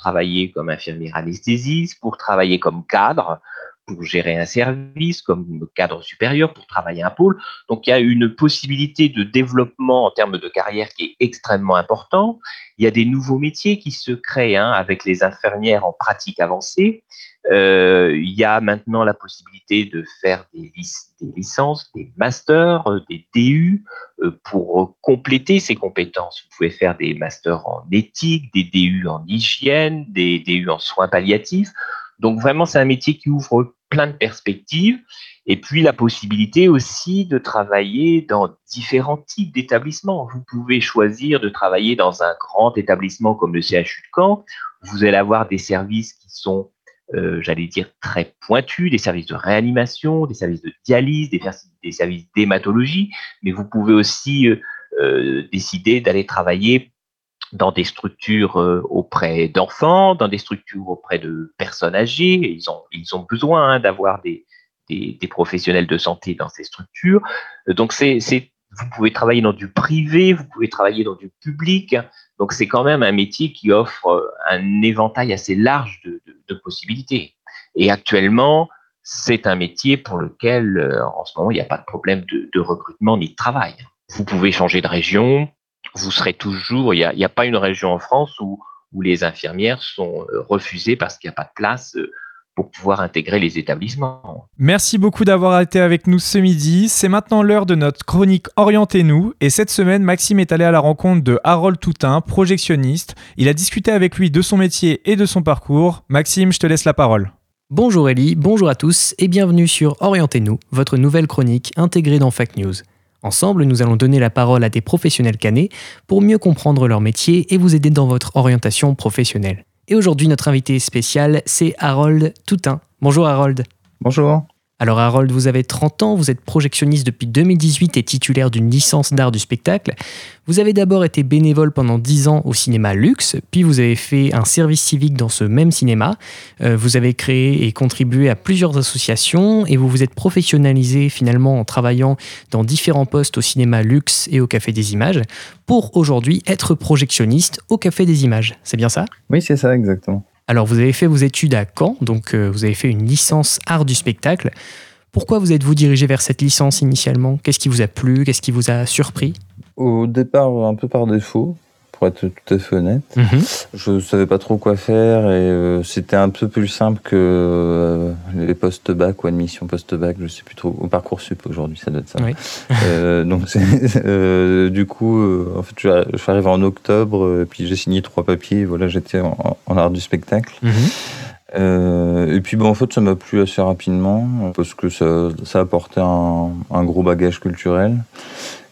travailler comme infirmier anesthésiste, pour travailler comme cadre, pour gérer un service comme cadre supérieur, pour travailler un pôle. Donc il y a une possibilité de développement en termes de carrière qui est extrêmement important. Il y a des nouveaux métiers qui se créent hein, avec les infirmières en pratique avancée. Euh, il y a maintenant la possibilité de faire des, lic des licences, des masters, euh, des DU euh, pour compléter ces compétences. Vous pouvez faire des masters en éthique, des DU en hygiène, des DU en soins palliatifs. Donc vraiment, c'est un métier qui ouvre plein de perspectives. Et puis la possibilité aussi de travailler dans différents types d'établissements. Vous pouvez choisir de travailler dans un grand établissement comme le CHU de Caen. Vous allez avoir des services qui sont euh, j'allais dire, très pointus, des services de réanimation, des services de dialyse, des, services d'hématologie, mais vous pouvez aussi euh, euh, décider d'aller travailler dans des structures auprès d'enfants, dans des structures auprès de personnes âgées. Ils ont, besoin hein, d'avoir des, professionnels de santé dans ces structures. Donc, vous pouvez travailler dans du privé, vous pouvez travailler dans du public. Donc, c'est quand même un métier qui offre un éventail assez large de, possibilités. Et actuellement, c'est un métier pour lequel, euh, en ce moment, il n'y a pas de problème de, recrutement ni de travail. Vous pouvez changer de région, vous serez toujours, il n'y a, a, pas une région en France où, où les infirmières sont euh, refusées parce qu'il n'y a pas de place euh, pour pouvoir intégrer les établissements. Merci beaucoup d'avoir été avec nous ce midi. C'est maintenant l'heure de notre chronique Orientez-nous. Et cette semaine, Maxime est allé à la rencontre de Harold Toutain, projectionniste. Il a discuté avec lui de son métier et de son parcours. Maxime, je te laisse la parole. Bonjour Ellie, bonjour à tous et bienvenue sur Orientez-nous, votre nouvelle chronique intégrée dans Fact News. Ensemble, nous allons donner la parole à des professionnels canés pour mieux comprendre leur métier et vous aider dans votre orientation professionnelle. Et aujourd'hui, notre invité spécial, c'est Harold Toutain. Bonjour Harold. Bonjour. Alors Harold, vous avez 30 ans, vous êtes projectionniste depuis 2018 et titulaire d'une licence d'art du spectacle. Vous avez d'abord été bénévole pendant 10 ans au cinéma Luxe, puis vous avez fait un service civique dans ce même cinéma. Euh, vous avez créé et contribué à plusieurs associations et vous vous êtes professionnalisé finalement en travaillant dans différents postes au cinéma Luxe et au Café des Images pour aujourd'hui être projectionniste au Café des Images. C'est bien ça? Oui, c'est ça exactement. Alors, vous avez fait vos études à Caen, donc euh, vous avez fait une licence art du spectacle. Pourquoi vous êtes-vous dirigé vers cette licence initialement? Qu'est-ce qui vous a plu? Qu'est-ce qui vous a surpris? Au départ, un peu par défaut, pour être tout à fait honnête. Mm -hmm. Je savais pas trop quoi faire et euh, c'était un peu plus simple que euh, les post-bac ou admission post-bac, je sais plus trop, au parcours sup aujourd'hui, ça doit être ça. Oui. euh, donc, euh, du coup, en fait, je, suis arrivé en octobre, et puis j'ai signé trois papiers, et voilà, j'étais en, en, art du spectacle. Mhm. Mm -hmm. Euh, et puis bah, en fait ça m'a plu assez rapidement parce que ça, ça apportait un, un, gros bagage culturel.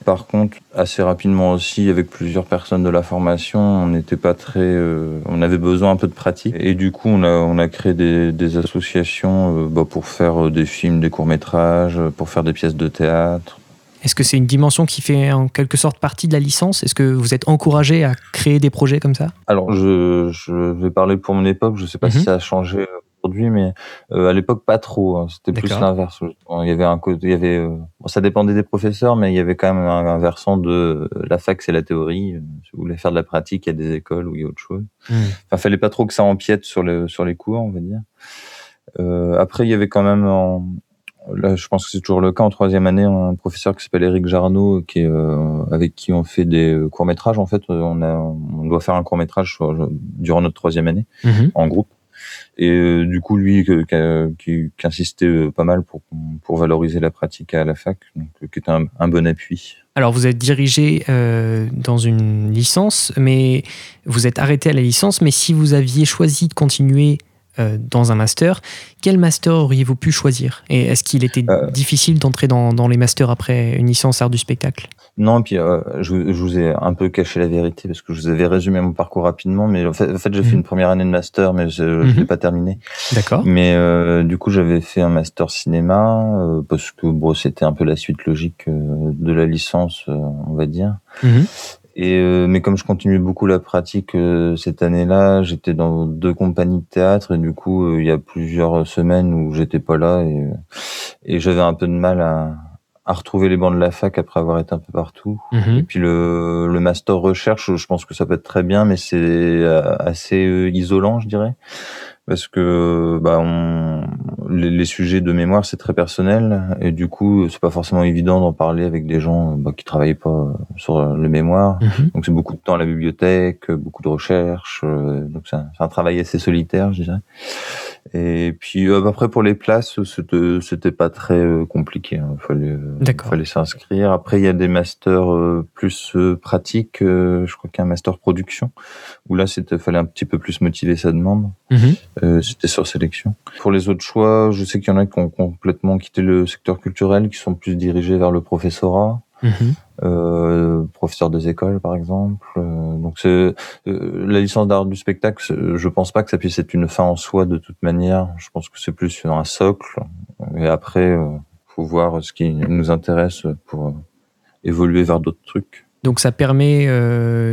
Par contre, assez rapidement aussi, avec plusieurs personnes de la formation, on n'était pas très, euh, on avait besoin un peu de pratique. Et du coup, on a, on a créé des, des associations euh, bah, pour faire des films, des courts métrages, pour faire des pièces de théâtre. Est-ce que c'est une dimension qui fait en quelque sorte partie de la licence? Est-ce que vous êtes encouragé à créer des projets comme ça? Alors, je, je, vais parler pour mon époque. Je ne sais pas mm -hmm. si ça a changé aujourd'hui, mais euh, à l'époque pas trop. Hein. C'était plus l'inverse. Il y avait un côté, il y avait, euh, bon, ça dépendait des professeurs, mais il y avait quand même un, un versant de euh, la fac, c'est la théorie. Si vous voulez faire de la pratique, il y a des écoles où il y a autre chose. Mmh. Enfin, fallait pas trop que ça empiète sur les sur les cours, on va dire. Euh, après, il y avait quand même en, là, je pense que c'est toujours le cas en troisième année, un professeur qui s'appelle Eric Jarno, qui est, euh, avec qui on fait des courts métrages. En fait, on a, on doit faire un court métrage durant notre troisième année mmh. en groupe. Et euh, du coup, lui, qui, qui, qui, insistait pas mal pour, pour valoriser la pratique à la fac, donc, qui était un, un bon appui. Alors, vous êtes dirigé euh, dans une licence, mais vous êtes arrêté à la licence. Mais si vous aviez choisi de continuer euh, dans un master, quel master auriez-vous pu choisir? Et est-ce qu'il était euh... difficile d'entrer dans, dans, les masters après une licence art du spectacle? Non, puis euh, je, je, vous ai un peu caché la vérité parce que je vous avais résumé mon parcours rapidement, mais en fait, en fait j'ai mmh. fait une première année de master, mais je ne mmh. l'ai pas terminé. D'accord. Mais euh, du coup, j'avais fait un master cinéma euh, parce que bon, c'était un peu la suite logique de la licence, on va dire. Mmh. Et euh, mais comme je continue beaucoup la pratique euh, cette année-là, j'étais dans deux compagnies de théâtre et du coup euh, il y a plusieurs semaines où j'étais pas là et, et j'avais un peu de mal à, à retrouver les bancs de la fac après avoir été un peu partout. Mmh. Et puis le, le master recherche, je pense que ça peut être très bien, mais c'est assez isolant, je dirais parce que bah on, les, les, sujets de mémoire c'est très personnel et du coup c'est pas forcément évident d'en parler avec des gens bah, qui travaillent pas sur le mémoire mmh. donc c'est beaucoup de temps à la bibliothèque beaucoup de recherches euh, donc c'est un, un, travail assez solitaire je dirais et puis euh, après pour les places c'était c'était pas très euh, compliqué il hein. fallait fallait s'inscrire après il y a des masters plus pratiques je crois qu'un master production où là c'était fallait un petit peu plus motiver sa demande mmh. Euh, c'était sur sélection. Pour les autres choix, je sais qu'il y en a qui ont complètement quitté le secteur culturel, qui sont plus dirigés vers le professorat. Mmh. euh, professeur des écoles par exemple. Euh, donc c'est euh, la licence d'art du spectacle. Je pense pas que ça puisse être une fin en soi de toute manière. Je pense que c'est plus un socle. Et après, faut voir ce qui nous intéresse pour évoluer vers d'autres trucs. Donc ça permet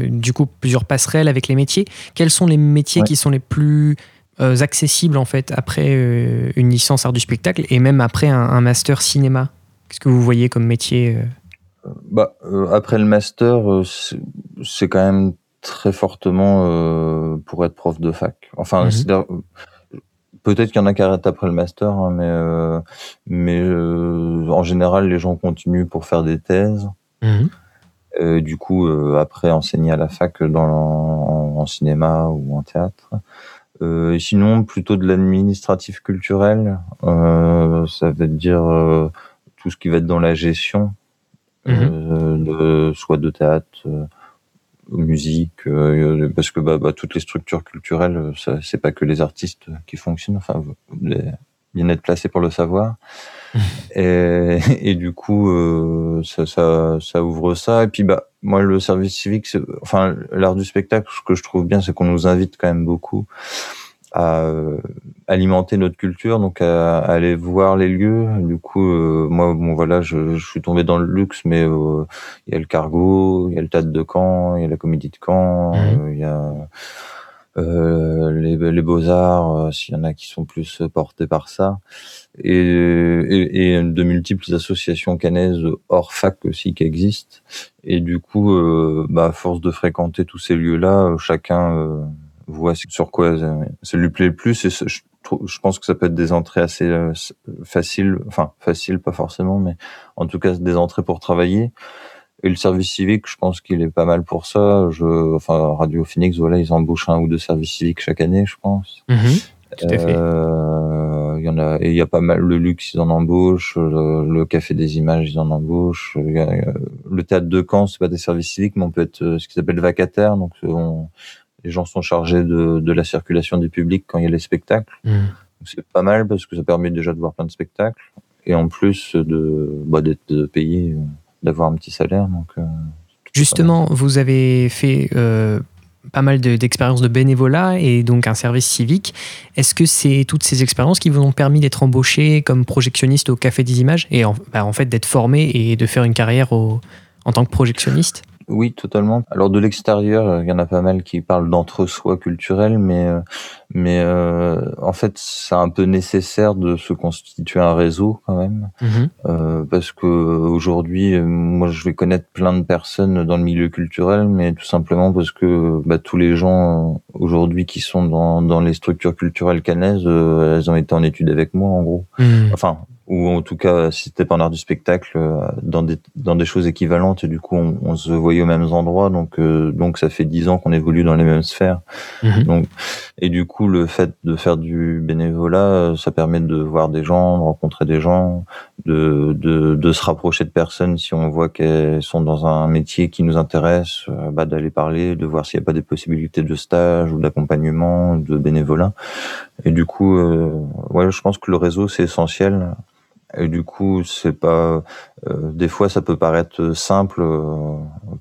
du coup plusieurs passerelles avec les métiers. Quels sont les métiers Ouais. qui sont les plus accessibles en fait après euh, une licence art du spectacle et même après un, un master cinéma Qu'est-ce que vous voyez comme métier euh Bah, euh, après le master, euh, c'est quand même très fortement euh, pour être prof de fac. Enfin, Mhm. euh, peut-être qu'il y en a qui arrêtent après le master, hein, mais euh, mais euh, en général, les gens continuent pour faire des thèses. Euh, du coup, euh, après enseigner à la fac dans en, en cinéma ou en théâtre. Euh, sinon, plutôt de l'administratif culturel, euh, ça veut dire euh, tout ce qui va être dans la gestion, euh, de, soit de théâtre, euh, musique, euh, parce que bah, bah, toutes les structures culturelles, euh, c'est pas que les artistes qui fonctionnent. Enfin, vous bien être placé pour le savoir. Et, et du coup, euh, ça, ça, ça ouvre ça. Et puis, bah, moi, le service civique, enfin, l'art du spectacle, ce que je trouve bien, c'est qu'on nous invite quand même beaucoup à euh, alimenter notre culture, donc à, à aller voir les lieux. Du coup, euh, moi, bon, voilà, je, je suis tombé dans le luxe, mais euh, il y a le Cargo, il y a le Théâtre de Caen, il y a la Comédie de Caen, euh, il y a euh, les, les beaux-arts, euh, s'il y en a qui sont plus portés par ça, et, et, et de multiples associations canaises hors fac aussi qui existent. Et du coup, euh, bah, à force de fréquenter tous ces lieux-là, euh, chacun euh, voit sur quoi euh, ça lui plaît le plus. Et je, je pense que ça peut être des entrées assez euh, faciles, enfin faciles pas forcément, mais en tout cas des entrées pour travailler. Et le service civique, je pense qu'il est pas mal pour ça. Je, enfin, Radio Phoenix, voilà, ils embauchent un ou deux services civiques chaque année, je pense. tout à fait. Euh, Il y en a, et il y a pas mal. Le luxe, ils en embauchent. Le, le café des images, ils en embauchent. A, euh, Le théâtre de Caen, c'est pas des services civiques, mais on peut être euh, ce qui s'appelle vacataire. Donc, on- les gens sont chargés de, de la circulation du public quand il y a les spectacles. Mhm. C'est pas mal parce que ça permet déjà de voir plein de spectacles et en plus de bah, d'être payé, euh, d'avoir un petit salaire. Euh, Justement, vous avez fait euh, pas mal de- d'expériences de, bénévolat et donc un service civique. Est-ce que c'est toutes ces expériences qui vous ont permis d'être embauché comme projectionniste au Café des Images et en, bah, en fait d'être formé et de faire une carrière en tant que projectionniste? Oui, totalement. Alors de l'extérieur, euh, il y en a pas mal qui parlent d'entre-soi culturel, mais euh, mais euh, en fait, c'est un peu nécessaire de se constituer un réseau quand même, Mhm. Euh, parce que aujourd'hui, euh, moi, je vais connaître plein de personnes dans le milieu culturel, mais tout simplement parce que bah, tous les gens euh, aujourd'hui qui sont dans dans les structures culturelles canaises, euh, elles ont été en études avec moi, en gros. Mhm. Enfin, ou en tout cas, si c'était pas art du spectacle, euh, dans des dans des choses équivalentes, et du coup, on, on se voyait aux mêmes endroits, donc euh, donc ça fait dix ans qu'on évolue dans les mêmes sphères. Mhm. Donc, et du coup, le fait de faire du bénévolat, euh, ça permet de voir des gens, de rencontrer des gens, de de, de se rapprocher de personnes si on voit qu'elles sont dans un métier qui nous intéresse, euh, bah, d'aller parler, de voir s'il n'y a pas des possibilités de stage ou d'accompagnement, de bénévolat. Et du coup, euh, ouais, je pense que le réseau c'est essentiel. Et du coup, c'est pas. euh, des fois, ça peut paraître simple euh,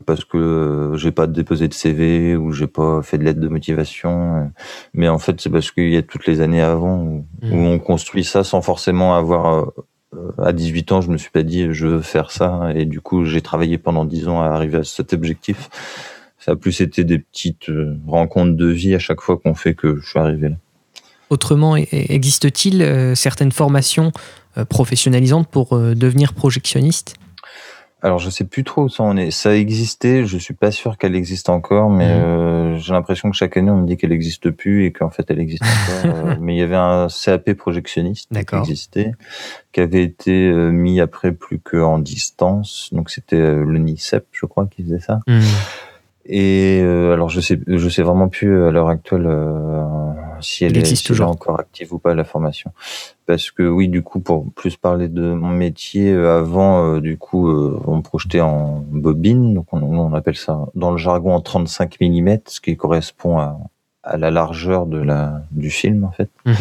parce que euh, j'ai pas déposé de CV ou j'ai pas fait de lettre de motivation. euh, mais en fait, c'est parce qu'il y a toutes les années avant où, où on construit ça sans forcément avoir. euh, à 18 ans, je me suis pas dit je veux faire ça. Et du coup, j'ai travaillé pendant 10 ans à arriver à cet objectif. Ça a plus été des petites euh, rencontres de vie à chaque fois qu'on fait que je suis arrivé là. Autrement, e- existe-t-il euh, certaines formations euh, professionnalisantes pour euh, devenir projectionniste? Alors je sais plus trop où ça en est. Ça existait, je suis pas sûr qu'elle existe encore, mais euh, j'ai l'impression que chaque année on me dit qu'elle existe plus et qu'en fait elle existe encore. Mais il y avait un CAP projectionniste qui existait, qui avait été mis après plus qu'en distance. Donc c'était le NICEP, je crois, qui faisait ça. Et euh, alors je sais, je sais vraiment plus à l'heure actuelle euh, si elle est, existe si elle est toujours. encore active ou pas la formation. Parce que oui, du coup, pour plus parler de mon métier, euh, avant, euh, du coup, euh, on projetait en bobine, donc on, on appelle ça dans le jargon en 35 mm, ce qui correspond à, à la largeur de la du film en fait. Mhm.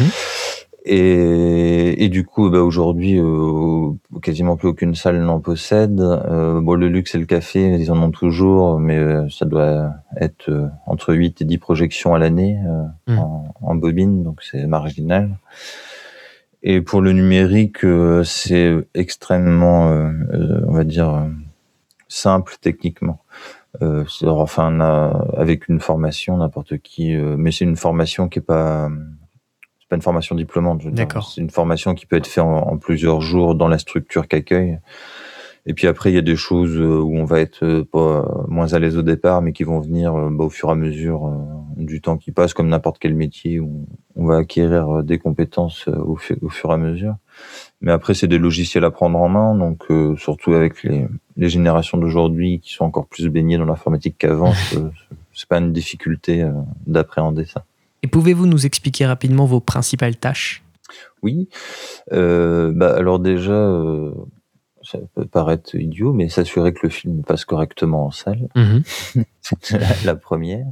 Et, et du coup, bah, aujourd'hui, euh, quasiment plus aucune salle n'en possède. Euh, bon, le luxe et le café, ils en ont toujours, mais euh, ça doit être euh, entre 8 et 10 projections à l'année euh, Mm. en, en bobine, donc c'est marginal. Et pour le numérique, c'est extrêmement, on va dire, simple techniquement. Enfin, avec une formation, n'importe qui, mais c'est une formation qui est pas, c'est pas une formation diplômante. D'accord. C'est une formation qui peut être faite en, en plusieurs jours dans la structure qu'accueille. Et puis après, il y a des choses euh, où on va être euh, pas moins à l'aise au départ, mais qui vont venir euh, bah, au fur et à mesure euh, du temps qui passe, comme n'importe quel métier où on va acquérir euh, des compétences euh, au, fu- au fur et à mesure. Mais après, c'est des logiciels à prendre en main, donc euh, surtout avec les, les générations d'aujourd'hui qui sont encore plus baignées dans l'informatique qu'avant, c'est c'est pas une difficulté euh, d'appréhender ça. Et pouvez-vous nous expliquer rapidement vos principales tâches? Oui. Euh, bah, alors déjà, euh, ça peut paraître idiot, mais s'assurer que le film passe correctement en salle. Mhm. C'est la, la première.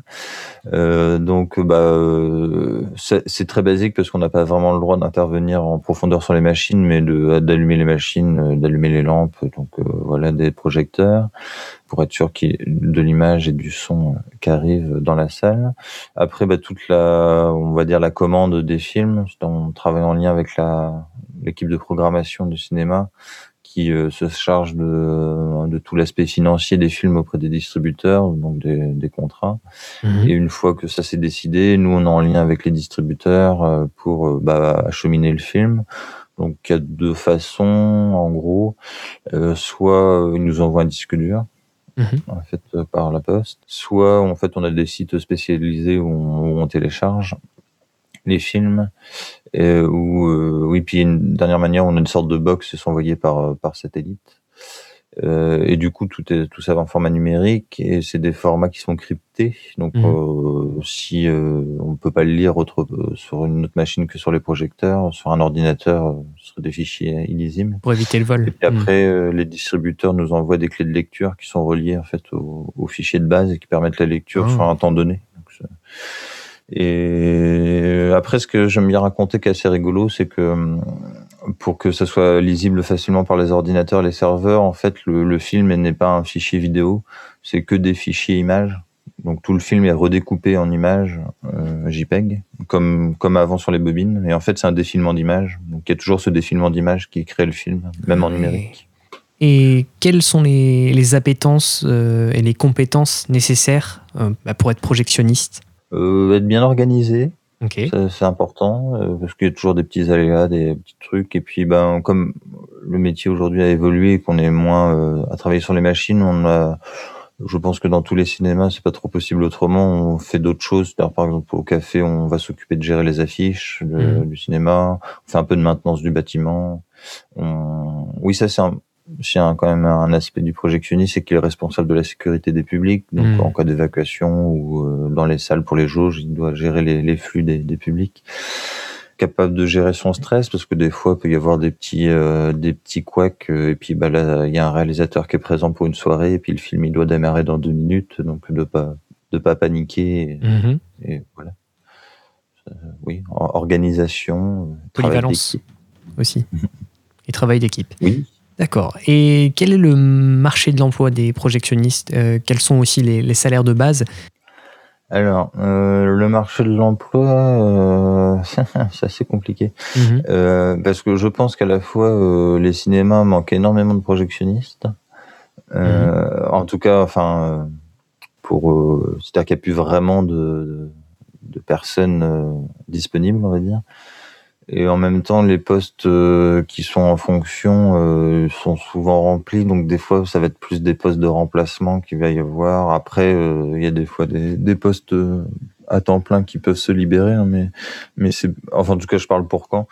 Euh, donc, bah, euh, c'est très basique parce qu'on n'a pas vraiment le droit d'intervenir en profondeur sur les machines, mais d'allumer les machines, euh, d'allumer les lampes, donc euh, voilà des projecteurs pour être sûr qu'il de l'image et du son qui arrive dans la salle. Après, bah, toute la, on va dire la commande des films, on travaille en lien avec la l'équipe de programmation du cinéma qui euh, se charge de, de tout l'aspect financier des films auprès des distributeurs, donc des, des contrats. Mhm. Et une fois que ça s'est décidé, nous on est en lien avec les distributeurs euh, pour euh, bah, acheminer le film. Donc il y a deux façons, en gros. Euh, soit euh, ils nous envoient un disque dur, Mhm. en fait euh, par la poste. Soit en fait on a des sites spécialisés où on, où on télécharge les films. Et où, euh, oui, puis une dernière manière, on a une sorte de box qui sont envoyés par, euh, par satellite. Euh, et du coup, tout, est, tout ça va en format numérique et c'est des formats qui sont cryptés. Donc, Mhm. euh, si euh, on peut pas le lire autre, euh, sur une autre machine que sur les projecteurs, sur un ordinateur, euh, ce serait des fichiers illisibles. Pour éviter le vol. Et puis après, euh, les distributeurs nous envoient des clés de lecture qui sont reliées en fait au, au fichier de base et qui permettent la lecture Ah. sur un temps donné. Donc, et après, ce que j'aime bien raconter qui est assez rigolo, c'est que hum, pour que ça soit lisible facilement par les ordinateurs, les serveurs, en fait, le, le film n'est pas un fichier vidéo, c'est que des fichiers images. Donc tout le film est redécoupé en images euh, JPEG, comme comme avant sur les bobines. Et en fait, c'est un défilement d'images. Donc il y a toujours ce défilement d'images qui crée le film, même en numérique. Et quelles sont les, les appétences euh, et les compétences nécessaires euh, bah, pour être projectionniste? Euh, être bien organisé, Ok. Ça, c'est important euh, parce qu'il y a toujours des petits aléas, des petits trucs. Et puis, ben, comme le métier aujourd'hui a évolué, et qu'on est moins euh, à travailler sur les machines, on a, je pense que dans tous les cinémas, c'est pas trop possible autrement. On fait d'autres choses. C'est-à-dire, par exemple, au café, on va s'occuper de gérer les affiches de- Mhm. du cinéma. On fait un peu de maintenance du bâtiment. On... Oui, ça c'est un, c'est un- quand même un aspect du projectionniste, c'est qu'il est responsable de la sécurité des publics. Donc, Mhm. en cas d'évacuation ou euh, dans les salles pour les jauges, il doit gérer les, les flux des, des publics. Capable de gérer son stress parce que des fois, il peut y avoir des petits, euh, des petits couacs. euh, et puis, bah là, il y a un réalisateur qui est présent pour une soirée et puis le film, il doit démarrer dans deux minutes. Donc, de pas, de pas paniquer. Et, Mhm. et voilà. Euh, oui, or- organisation, Polyvalence aussi. Et travail d'équipe. Oui. D'accord. Et quel est le marché de l'emploi des projectionnistes Euh, Quels sont aussi les, les salaires de base? Alors, euh, le marché de l'emploi, euh, c'est assez compliqué. Mhm. Parce que je pense qu'à la fois, les cinémas manquent énormément de projectionnistes. Euh, En tout cas, enfin, pour, c'est-à-dire qu'il n'y a plus vraiment de, de, de personnes disponibles, on va dire. Et en même temps, les postes euh, qui sont en fonction euh, sont souvent remplis, donc des fois, ça va être plus des postes de remplacement qu'il va y avoir. Après, euh, il y a des fois des, des postes à temps plein qui peuvent se libérer, hein, mais mais c'est, enfin, en tout cas, je parle pour quand.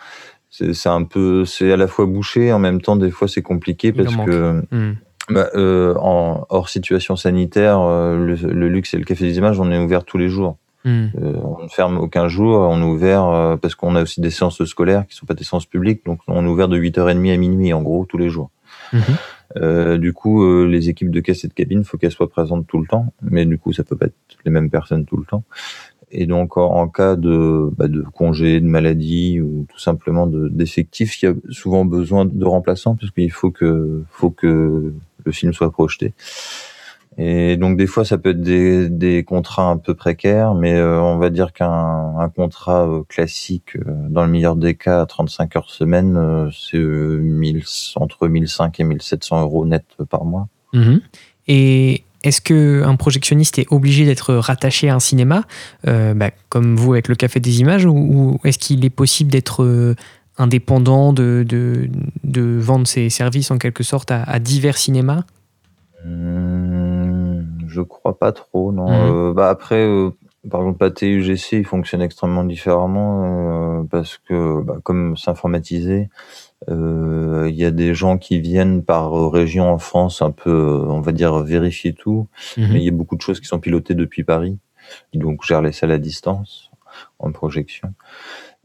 C'est c'est un peu, c'est à la fois bouché, en même temps, des fois, c'est compliqué Il parce que Mhm. bah, euh, en hors situation sanitaire, euh, le, le luxe et le café des images, on est ouvert tous les jours. Mhm. Euh, on ne ferme aucun jour, on est ouvert euh, parce qu'on a aussi des séances scolaires qui sont pas des séances publiques, donc on est ouvert de 8h30 à minuit en gros tous les jours. Mhm. Euh, du coup, euh, les équipes de caisse et de cabine, faut qu'elles soient présentes tout le temps, mais du coup, ça peut pas être les mêmes personnes tout le temps. Et donc en, en cas de, bah, de congé, de maladie ou tout simplement de- d'effectifs, il y a souvent besoin de remplaçants parce qu'il faut que, faut que le film soit projeté. Et donc des fois ça peut être des, contrats un peu précaires, mais euh, on va dire qu'un un contrat euh, classique, euh, dans le meilleur des cas, à 35 heures semaine, c'est 1000 entre 1500 et 1700 euros net par mois. Mhm. Et est-ce qu'un projectionniste est obligé d'être rattaché à un cinéma, bah, comme vous avec le Café des Images, ou, est-ce qu'il est possible d'être indépendant, de, vendre ses services en quelque sorte à divers cinémas? Hum, je crois pas trop, non. Mhm. Euh, bah après, euh, par exemple, la TUGC, il fonctionne extrêmement différemment euh, parce que, bah, comme c'est informatisé, euh, il y a des gens qui viennent par région en France, un peu, on va dire, vérifier tout. Mhm. Mais il y a beaucoup de choses qui sont pilotées depuis Paris, qui donc gèrent les salles à distance en projection.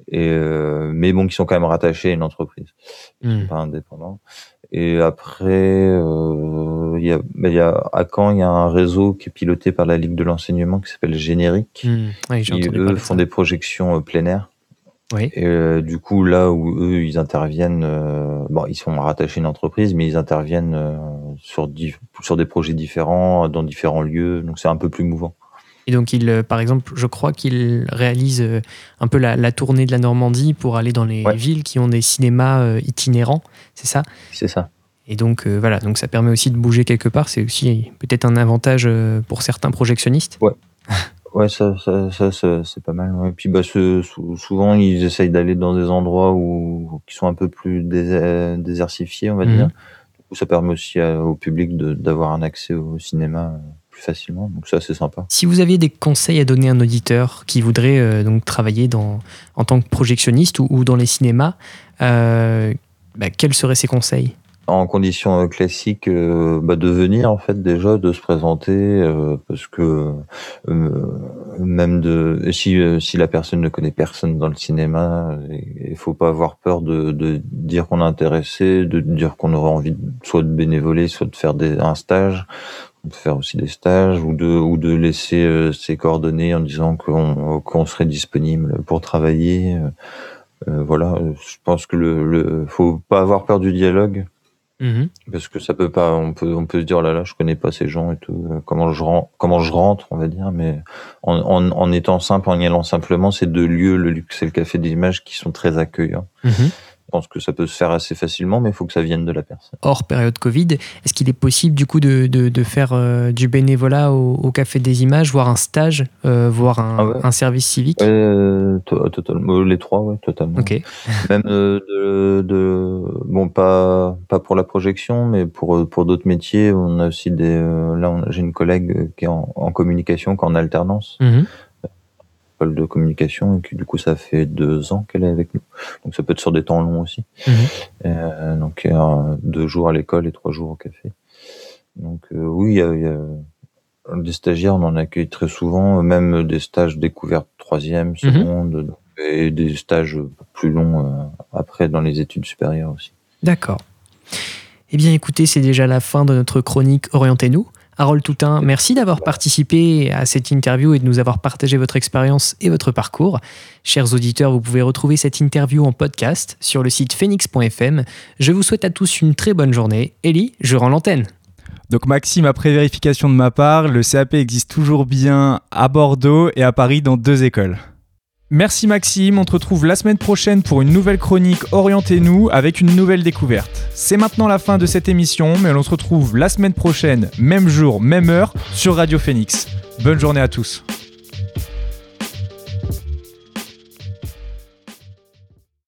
Et euh, mais bon, qui sont quand même rattachés à une entreprise, ils Mhm. sont pas indépendants. Et après, euh, il y a, bah, il y a à Caen, il y a un réseau qui est piloté par la Ligue de l'enseignement qui s'appelle Générique. Oui, j'ai qui, eux font ça. des projections euh, plein air. Oui. Et euh, du coup, là où eux, ils interviennent, euh, bon, ils sont rattachés à une entreprise, mais ils interviennent euh, sur des projets différents, dans différents lieux, donc c'est un peu plus mouvant. Et donc, il, euh, par exemple, je crois qu'il réalise euh, un peu la, la tournée de la Normandie pour aller dans les villes qui ont des cinémas euh, itinérants, c'est ça? C'est ça. Et donc, euh, voilà, donc ça permet aussi de bouger quelque part. C'est aussi peut-être un avantage pour certains projectionnistes. Ouais. Ouais, ça, ça, ça, ça, c'est pas mal. Ouais. Puis bah, ce- souvent, ils essayent d'aller dans des endroits où qui sont un peu plus désertifiés, on va Mhm. dire. Du coup, ça permet aussi à- au public d'avoir un accès au cinéma plus facilement. Donc ça, c'est sympa. Si vous aviez des conseils à donner à un auditeur qui voudrait euh, donc travailler dans, en tant que projectionniste ou, ou dans les cinémas, euh, bah, quels seraient ces conseils? En conditions euh, classiques euh, bah, de venir en fait déjà de se présenter euh, parce que euh, même de si si la personne ne connaît personne dans le cinéma il faut pas avoir peur de, de dire qu'on est intéressé de dire qu'on aurait envie de- soit de bénévoler soit de faire des, un stage peut faire aussi des stages ou de ou de laisser euh, ses coordonnées en disant qu'on qu'on serait disponible pour travailler euh, euh, voilà je pense que le, le faut pas avoir peur du dialogue Mhm. parce que ça peut pas, on peut, on peut se dire là là, je connais pas ces gens et tout. Comment je rentre, comment je rentre, on va dire. Mais en, en, en étant simple, en y allant simplement, c'est deux lieux, le luxe et le café des images, qui sont très accueillants. Mhm. Je pense que ça peut se faire assez facilement, mais il faut que ça vienne de la personne. Hors période Covid, est-ce qu'il est possible du coup de, de, de faire euh, du bénévolat au, au Café des Images, voire un stage, euh, voire un, Ah ouais. un service civique? Euh, to- totalement, les trois, ouais, totalement. Ok. Même euh, de, de, bon, pas, pas pour la projection, mais pour, pour d'autres métiers, on a aussi des, euh, là, j'ai une collègue euh, qui est en, en communication, qui est en alternance. Mhm. École de communication et que du coup ça fait deux ans qu'elle est avec nous. Donc ça peut être sur des temps longs aussi. Mhm. Euh, donc euh, deux jours à l'école et trois jours au café. Donc euh, oui, il y a, il y a des stagiaires, on en accueille très souvent, même des stages découvertes troisième, seconde, donc, et des stages plus longs euh, après dans les études supérieures aussi. D'accord. Eh bien, écoutez, c'est déjà la fin de notre chronique Orientez-nous. Harold Toutain, merci d'avoir participé à cette interview et de nous avoir partagé votre expérience et votre parcours. Chers auditeurs, vous pouvez retrouver cette interview en podcast sur le site phoenix.fm. Je vous souhaite à tous une très bonne journée. Ellie, je rends l'antenne. Donc Maxime, après vérification de ma part, le CAP existe toujours bien à Bordeaux et à Paris dans deux écoles. Merci Maxime, on te retrouve la semaine prochaine pour une nouvelle chronique Orientez-nous avec une nouvelle découverte. C'est maintenant la fin de cette émission, mais on se retrouve la semaine prochaine, même jour, même heure, sur Radio Phoenix. Bonne journée à tous.